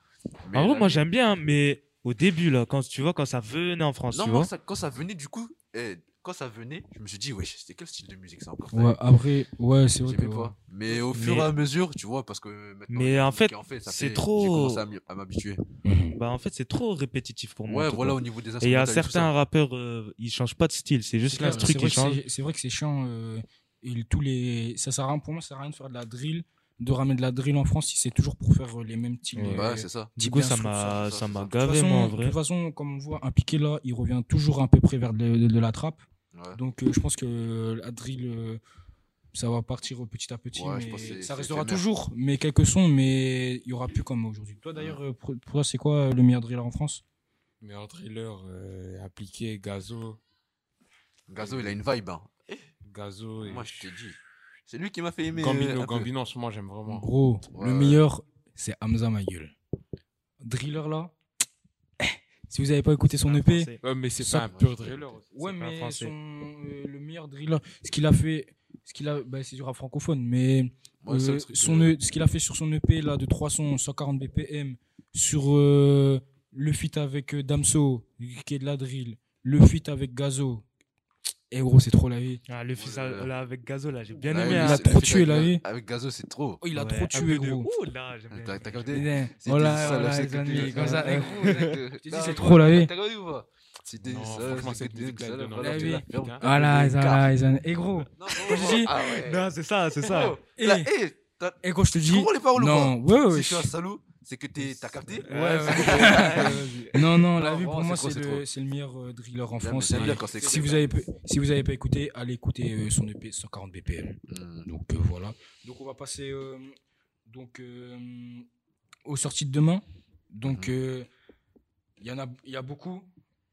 Mais En vrai, moi, j'aime bien, mais au début, là, quand tu vois, quand ça venait en France, Non, tu moi, vois. ça- quand ça venait, du coup, eh, quand ça venait, je me suis dit, wesh, c'était quel style de musique ça encore ouais, après, ouais, c'est vrai que. Pas. Mais au fur Mais- et à mesure, tu vois, parce que maintenant. Mais en fait, en ça c'est fait- trop- J'ai commencé à m'habituer. Mhm. Bah, en fait, c'est trop répétitif pour moi. Ouais, voilà, au niveau des Et il y a certains rappeurs, euh, ils changent pas de style, c'est juste l'instru qui vrai que change. c'est- vrai que c'est chiant. euh, et tous les, ça sert à rien, pour moi, ça sert à rien de faire de la drill, de ramener de la drill en France si c'est toujours pour faire euh, les mêmes styles. Ouais. Ouais, c'est ça. Du coup, ça m'a ça, ça ça, m'a ça. De toute gavé, façon- moi, en de vrai. toute façon, comme on voit, un piqué là, il revient toujours à peu près vers de, de- de la trappe. Ouais. Donc euh, je pense que la drill, euh, ça va partir petit à petit. Ouais, mais ça restera toujours, mais quelques sons, mais il y aura plus comme aujourd'hui. Toi d'ailleurs, euh, pour, pour toi, c'est quoi euh, le meilleur driller en France? Meilleur driller euh, appliqué, Gazo. Gazo, il a une vibe. Hein. Gazo et Moi, je t'ai dit. C'est lui qui m'a fait aimer. euh, Gambino. Gambino, en ce moment, j'aime vraiment. Gros, Ouais, le meilleur, c'est Hamza ma gueule. Driller là, si vous avez pas écouté son EP. Ouais, mais c'est Ça- pas un pur driller. ouais, mais son, euh, le meilleur driller, ce qu'il a fait, ce qu'il a, bah, c'est du rap francophone, mais Euh, son, que- E- ce qu'il a fait sur son EP là de 300 140 BPM sur euh, le feat avec Damso qui est de la drill le feat avec Gazo et gros c'est trop la vie Ah, le fils Ouais, ouais. là, avec Gazo, là, j'ai bien Ouais, aimé. lui, hein. il a c'est- trop tué, avec la vie. Avec Gazo, c'est trop. oh, il a Ouais, trop tué gros Ouh là, j'aime bien. T'as t'as capté Putain, C'était voilà, ça, voilà, là, c'est les que amis, tu- comme ça, Ouais, eh, gros, c'est que- dis, Non, c'est trop, la vie. T'as regardé ou pas Non, ça, franchement, c'est que voilà, la Putain. fermes. voilà les Car- voilà, les amis. et gros Non, non, Moi, je dis- ah ouais. Non, c'est ça, c'est ça. Gros, Et- là, eh, t'as- et gros je te Tu dis comprends les paroles ou non pas ouais ouais, Si ouais. je suis un salaud, c'est que t'es- t'as capté Ouais, ouais. non non la vie pour moi c'est le meilleur euh, driller en France j'aime Et bien quand c'est si vous avez pas- si vous avez pas écouté allez écouter euh, son EP 140 BPM Hmm. Donc euh, voilà. Donc on va passer euh, donc euh, aux sorties de demain. Donc il y en a il y a beaucoup.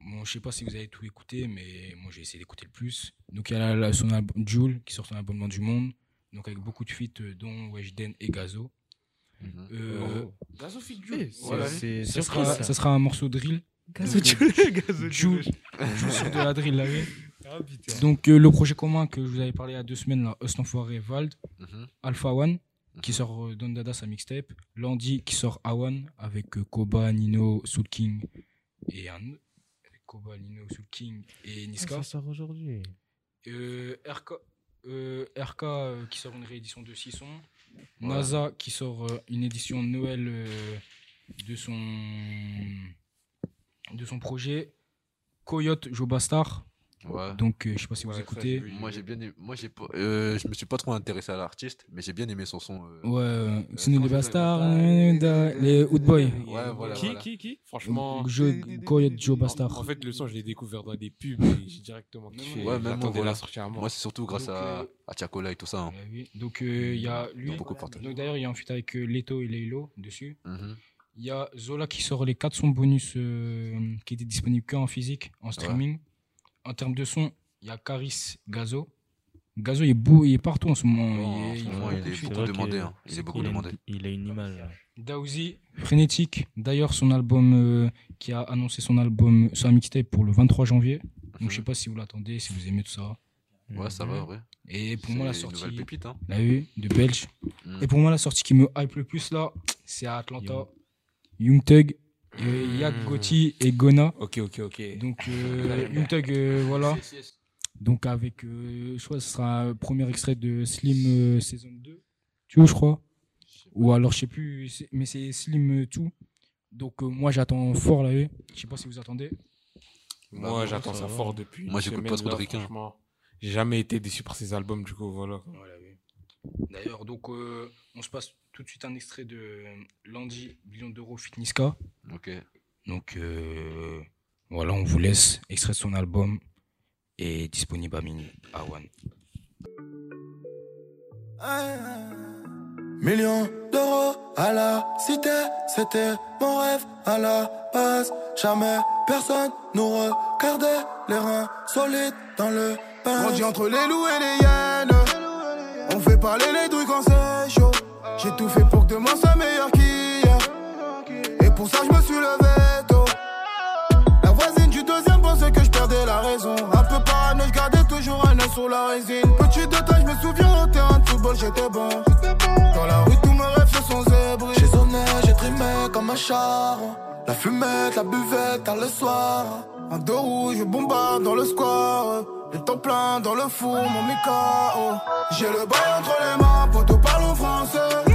Bon, je sais pas si vous avez tout écouté, mais moi j'ai essayé d'écouter le plus. Donc il y a la, la- son album Joule qui sort son album du monde. Donc avec beaucoup de feats euh, dont Weshden et Gazo. Euh, Voilà. Ça, sera, ça sera un morceau drill. Sur de la drill là, oui. Ah. Donc euh, le projet commun que je vous avais parlé il y a deux semaines là, Us l'Enfoiré, Vald. Alpha One qui Mhm. sort euh, Don Dada sa mixtape, Landy qui sort Awan avec euh, Koba, Nino, Soul King et un avec Koba, Nino, Soul King et Ah, Niska. Ça sort aujourd'hui. Euh, RK, euh, RK euh, qui sort une réédition de 6 sons. NASA qui sort euh, une édition Noël euh, de son de son projet. Coyote Joe Bastard. Ouais. Donc euh, je sais pas si vous Ouais, écoutez. Moi j'ai bien aimé, moi j'ai pas, euh, je me suis pas trop intéressé à l'artiste, mais j'ai bien aimé son son. euh, Ouais, euh, nous les euh, les Hood Boys. Ouais, voilà. Qui, voilà. qui, qui Franchement, Joe, Coyote Joe en, Bastard. en fait, le son, je l'ai découvert dans des pubs et j'ai directement kiffé. Ouais, même moi, voilà. la. Moi c'est surtout grâce Donc, à, euh, à Tiakola et tout ça. hein. Oui. Donc euh, il y a lui. Donc d'ailleurs il y a un feat avec Leto et Leilo dessus. Mhm. Il y a Zola qui sort les 4 sons bonus qui étaient disponibles que en physique, en streaming. En termes de son, il y a Caris Gazo. Gazo il est beau, il est partout en ce moment. En il est, beaucoup demandé. hein. Il est beaucoup il a une- demandé. Il a une image. Daouzi, Frénétique. D'ailleurs, son album, euh, qui a annoncé son album, sa mixtape pour le 23 janvier. Donc, je sais pas si vous l'attendez, si vous aimez tout ça. Ouais, ça va, ouais. Et pour moi, la sortie. pépite, hein. Là, oui, de Belge. Mm. Et pour moi, la sortie qui me hype le plus là, c'est à Atlanta. Young Thug, euh, Yak Gotti et Gona. Ok, ok, ok. Donc, euh, Young Thug, euh, voilà. Donc, avec, euh, je crois que ce sera un premier extrait de Slim euh, saison 2. Tu vois, je crois. Ou alors, je sais plus, mais c'est Slim euh, 2. Donc, euh, moi, j'attends fort là. Je sais pas si vous attendez. Moi, Bah, j'attends ça fort depuis. Moi, une j'écoute pas trop de. J'ai jamais été déçu par ces albums, du coup, voilà. D'ailleurs, donc, euh, on se passe tout de suite un extrait de Landy, million d'euros Fitniska. Ok. Donc, euh, voilà, on vous laisse. Extrait de son album est disponible à minuit à One. Millions d'euros à la cité, c'était mon rêve à la base. Jamais personne nous regardait, les reins solides dans le pain. Grandi entre les loups et les hyènes. On fait parler les douilles quand c'est chaud. J'ai tout fait pour que demain soit meilleur qu'hier. Et pour ça, je me suis levé tôt. La voisine du deuxième pensait que je perdais la raison. Un peu parano, je gardais toujours un œil sur la résine. Petit détail, je me souviens au terrain de football, j'étais bon. Dans la rue, tous mes rêves se sont zébrés. J'ai sonné, j'ai trimé comme un char. La fumette, la buvette, tard le soir. Un dos rouge, bombarde dans le square. Le temps plein dans le four, mon Mikao. J'ai le bail entre les mains, poteau parlons français.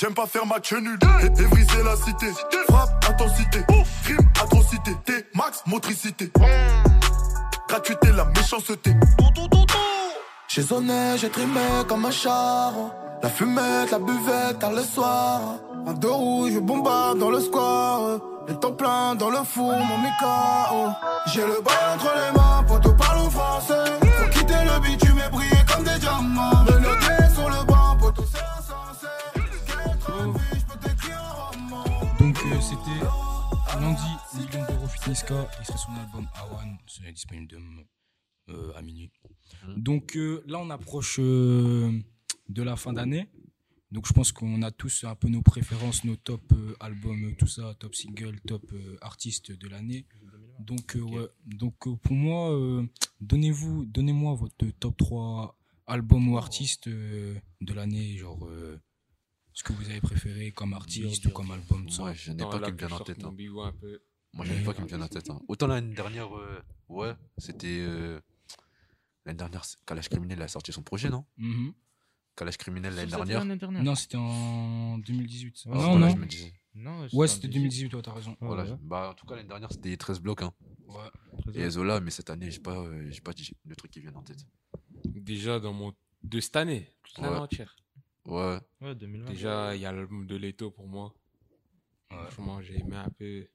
J'aime pas faire match nul, et, et briser la cité. Frappe, intensité, crime, atrocité. T, max, motricité. Gratuité, la méchanceté. J'ai sonné, j'ai trimé comme un char. La fumette, la buvette, tard le soir. Un dos rouge, je bombarde dans le square. Le temps plein dans le four, mon Mikao. J'ai le bail entre les mains, poteau parlons Extrait son album Awan. C'est disponible demain, euh, à minuit. Donc, euh, là, on approche euh, de la fin d'année. Donc, je pense qu'on a tous un peu nos préférences, nos top euh, albums, tout ça, top single, top euh, artiste de l'année. Donc, euh, ouais. Donc, euh, pour moi, euh, donnez-vous, donnez-moi votre top 3 albums ou artistes euh, de l'année, genre euh, ce que vous avez préféré comme artiste ou comme album. tout ça. Moi, je n'ai pas plus en tête. hein. bigot un peu. Moi, j'en ai pas qui me viennent en tête. hein. Autant l'année dernière, euh, ouais, c'était. euh, L'année dernière, Kalash Criminel a sorti son projet, non? Mhm. Kalash Criminel l'année dernière. Non, c'était en 2018. Ah, non, non. je me disais. Non, Ouais, c'était en c'était 2018, toi, t'as raison. Voilà, ouais. bah, en tout cas, l'année dernière, c'était 13 blocs. Hein. Ouais. Et Zola, mais cette année, j'ai pas, euh, j'ai pas dit le truc qui vient en tête. Déjà, dans mon. De cette année, toute l'année Ouais. entière. Ouais. Ouais, 2020. Déjà, il y a l'album de Leto pour moi. Franchement, j'ai aimé un peu.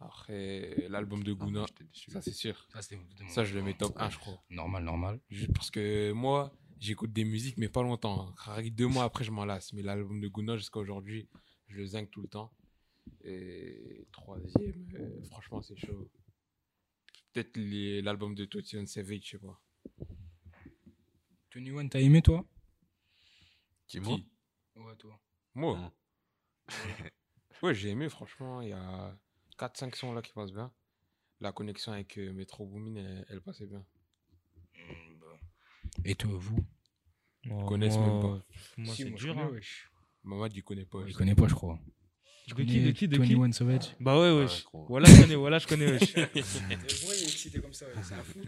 Après, l'album de Guna, ça c'est sûr. Ça, je le mets top 1, je crois. Normal, normal. Juste parce que moi, j'écoute des musiques, mais pas longtemps. hein. Deux mois après, je m'en lasse. Mais l'album de Guna, jusqu'à aujourd'hui, je le zinc tout le temps. Et troisième, euh, franchement, c'est chaud. Peut-être les- l'album de Totion Savage, je sais pas. Tony One, t'as aimé, toi? Qui, moi? Ouais, toi. Moi? Ouais, j'ai aimé, franchement. Il y a 4-5 sons là qui passent bien. La connexion avec euh, Metro Boomin, elle, elle passait bien. Et toi, vous? Ils connaissent moi, même pas. moi, Si, c'est moi, je dur. connais, hein. wesh. Mamad, il connaît pas. Il connaît pas, je crois. De qui, de qui, de qui? 21 Savage Bah ouais, wesh. Voilà, je connais, voilà, je connais, wesh. Pourquoi il est excité comme ça C'est un fou.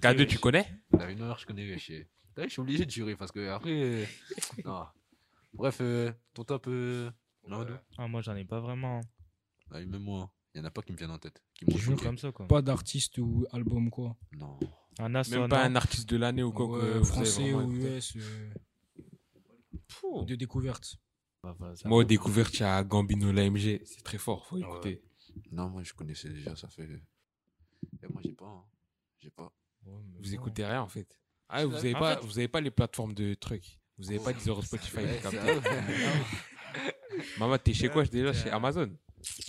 K2, tu connais? La une heure, je connais, T'as vu, Je suis obligé de jurer parce que après. euh, non. Bref, euh, ton top. Euh... Mamadou? Ah, moi, j'en ai pas vraiment. Ah oui, même moi. Il y en a pas qui me viennent en tête. Qui m'ont Jure choqué. comme ça, quoi. Pas d'artiste ou album, quoi. Non. Un as, Même pas un artiste de l'année ou quoi Ouais, que vous avez français vraiment ou écouté. US. euh, De découverte. Moi, au découverte, il y a Gambino l'AMG. C'est très fort, faut écouter. Non, moi, je connaissais déjà, ça fait. Et moi, j'ai pas. hein. J'ai pas. Vous écoutez rien en fait. Ah, vous avez En pas, fait- vous avez pas les plateformes de trucs. Vous avez pas Deezer Spotify. Vous captez. Maman, t'es chez quoi déjà Chez Amazon.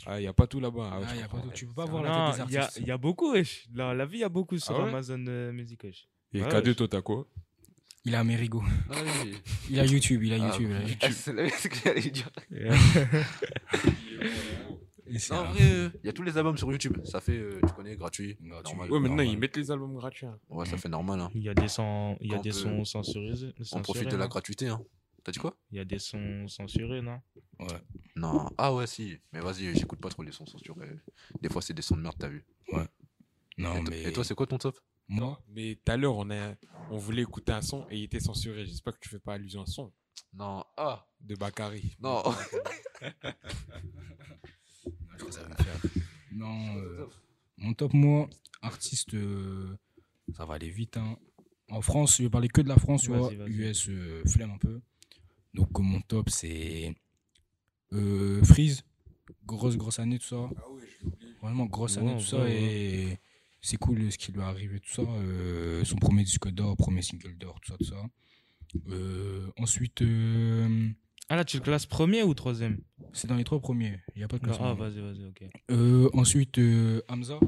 Ah, y a pas tout là-bas. Ah, ouais, Ah, je y a comprends. pas tout. Tu peux pas voir la tête des il y a, artistes. il y a beaucoup, wesh. Dans la vie, il y a beaucoup sur Ah ouais Amazon euh, Music, wesh. Et Ouais, K2, wesh. toi, t'as quoi? Il a Amerigo. Ah oui. Il a YouTube, il a Ah, YouTube. il a ah, YouTube. c'est ce que j'allais dire. Non, en vrai, euh, il y a tous les albums sur YouTube. Ça fait, euh, tu connais, gratuit. Gratuit. normal. Ouais, maintenant, normal. ils mettent les albums gratuits. hein. Ouais, ça fait normal. Hein. Il y a des sons, il y a On des peut- sons censurés. On profite de la gratuité. Hein. T'as dit quoi Il y a des sons censurés, non Ouais. Non. Ah ouais, si. Mais vas-y, j'écoute pas trop les sons censurés. Des fois, c'est des sons de merde, t'as vu. Non, et, mais. et toi, c'est quoi ton top Moi Mais tout à l'heure, on, a... on voulait écouter un son et il était censuré. J'espère que tu fais pas allusion à un son Non. Ah de Bakary. Non. Je crois que ça va me faire. Non, euh, mon top, moi, artiste, euh, ça va aller vite. hein. En France, je vais parler que de la France, tu vois. US, euh, flemme un peu. Donc, mon top, c'est euh, Freeze. Grosse, grosse année, tout ça. Vraiment, grosse Ouais, année, tout ça. ouais, Et c'est cool ce qui lui est arrivé, tout ça. Euh, son premier disque d'or, premier single d'or, tout ça, tout ça. Euh, ensuite, euh, Ah là, tu le classes premier ou troisième? c'est dans les trois premiers. Il n'y a pas de classement. Ah, vas-y, vas-y, ok. Euh, ensuite, euh, Hamza.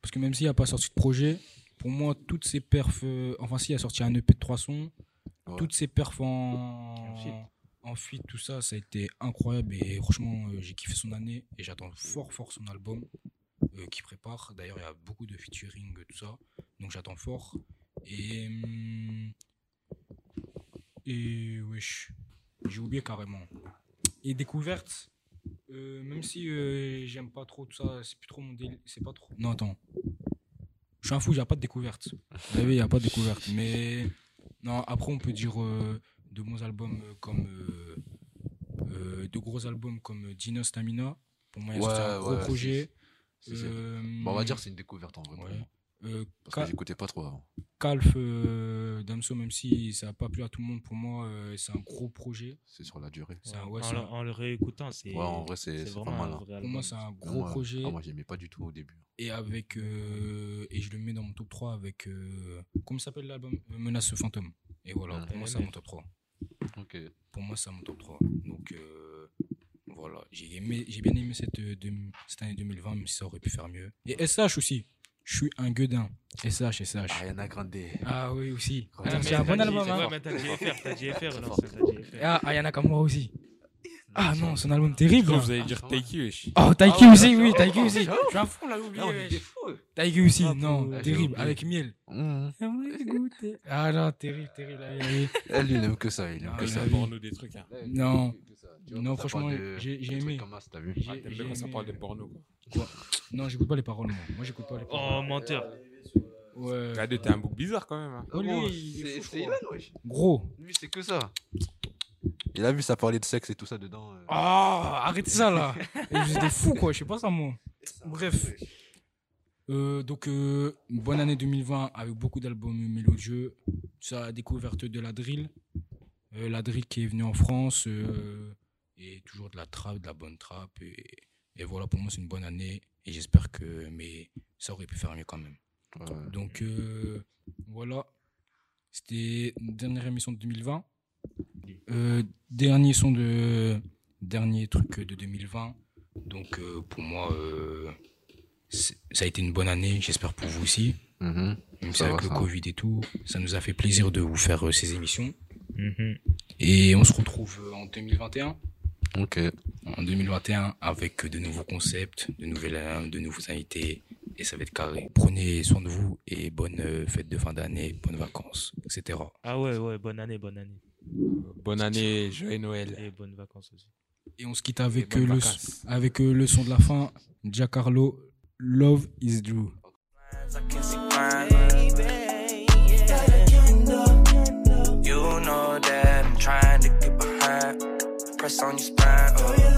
Parce que même s'il n'a pas sorti de projet, pour moi, toutes ses perfs. enfin, s'il a sorti un EP de 3 sons, Ouais. toutes ses perfs en, feat, tout ça, ça a été incroyable. Et franchement, euh, j'ai kiffé son année. Et j'attends fort, fort son album euh, qui prépare. D'ailleurs, il y a beaucoup de featuring, tout ça. Donc, j'attends fort. Et. hum, et wesh, j'ai oublié carrément. Et découverte, euh, même si euh, j'aime pas trop tout ça, c'est plus trop mon délire. C'est pas trop. Non, attends. Je suis un fou, il n'y a pas de découverte. Vous savez, il n'y a pas de découverte. Mais non, après, on peut dire euh, de bons albums euh, comme. euh, de gros albums comme Dino Stamina. Pour moi, il y a un gros ouais, projet. Bon, on va dire que c'est une découverte en vrai. ouais. moi. Euh, Parce Ka- que j'écoutais pas trop avant. Calf, euh, Damso, même si ça n'a pas plu à tout le monde, pour moi, euh, c'est un gros projet. C'est sur la durée. Un- en, ouais, le- un- en le réécoutant, c'est. Ouais, en vrai, c'est pas vraiment mal. un hein. Pour album. moi, c'est un gros moi, projet. Ah, moi, j'aimais pas du tout au début. Et avec. euh, et je le mets dans mon top 3 avec. euh, comment s'appelle l'album? Menace fantôme. Et voilà, pour moi, c'est mon top 3. Ok. Pour moi, c'est mon top 3. Donc, euh, voilà. J'ai aimé- j'ai bien aimé cette, deux- cette année 2020, même si ça aurait pu faire mieux. Et SH aussi. Je suis un gueudin. SH, SH. Ariana Grande. Ah oui, aussi. Ah, Ah, c'est un bon album. hein. Ouais, mais t'as JFR, t'as JFR, non, JFR. Ah, Ayana Kamura aussi. Ah non, son album terrible. Vous allez dire Taiki, wesh. Oh, Taiki Ah aussi, oui, ça, Taiki oh, aussi. Je ça, suis un fou, là, oublié. Wesh. Taiki aussi, Ah, non, pour- terrible, avec miel. Ah non, terrible, terrible. Elle, il aime que ça. Il aime Ah, que ça. Ça porno des trucs. Hein. Non. Non, franchement, j'ai- aimé. t'as vu Ah, t'aimes bien quand ça parle de porno, quoi. quoi. Non, j'écoute pas les paroles, moi. Moi, j'écoute pas les paroles. Oh, menteur. Ouais. K2, t'es un bouc bizarre quand même. hein. Oh, lui, Gros, il est c'est- crois. Wesh. Gros. Lui, c'est que ça. Il a vu ça parler de sexe et tout ça dedans. euh. Ah, arrêtez ça, là. Êtes des fous, quoi. Je sais pas ça, moi. Bref. Euh, donc, euh, une bonne année 2020 avec beaucoup d'albums mélodieux. Ça, découverte de la drill. Euh, la drill qui est venue en France. euh, et toujours de la trap, de la bonne trap. Et, et voilà, pour moi, c'est une bonne année. Et j'espère que. Mais ça aurait pu faire mieux quand même. Ouais. Donc, euh, voilà. C'était une dernière émission de 2020. Euh, dernier son de. Dernier truc de 2020. Donc, euh, pour moi, ça a été une bonne année. J'espère pour vous aussi. Mhm. Même si avec va, le. Covid et tout, ça nous a fait plaisir de vous faire ces émissions. Mhm. Et on se retrouve en 2021. Ok. En 2021 avec de nouveaux concepts, de, nouvelles, de nouveaux invités. Et ça va être carré. Prenez soin de vous et bonne euh, fête de fin d'année, bonnes vacances, etc. Ah ouais, ouais, bonne année, bonne année. Bonne année, joyeux Noël. Et bonnes vacances aussi. Et on se quitte avec, euh, le, vacances. avec euh, le son de la fin, Giancarlo, Love is True. You know that I'm trying to get behind. Press on your spine.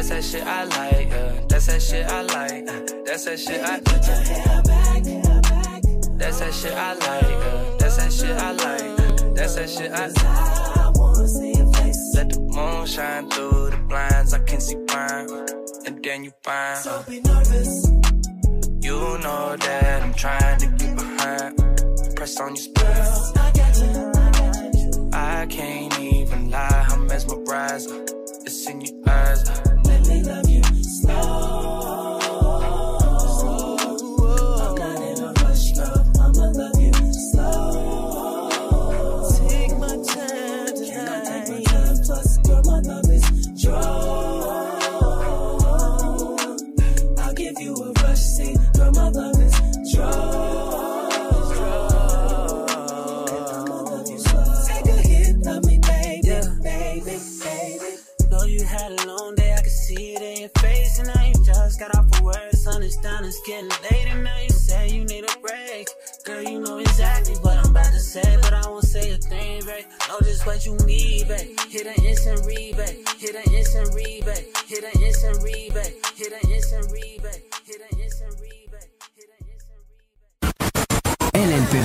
That's that shit I like. Uh, that's that shit I like. Uh, that's that shit I. Put your hair back. That's that shit I like. Uh, that's that shit I like. That's that shit I. I wanna see your face. Let the moon shine through the blinds. I can see fine. And then you find Don't be nervous. You know that I'm trying to get behind. Press on your spell. I got you. I got you. I can't even lie, I'm mesmerized. It's in your eyes. It's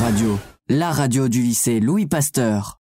Radio, la radio du lycée Louis Pasteur.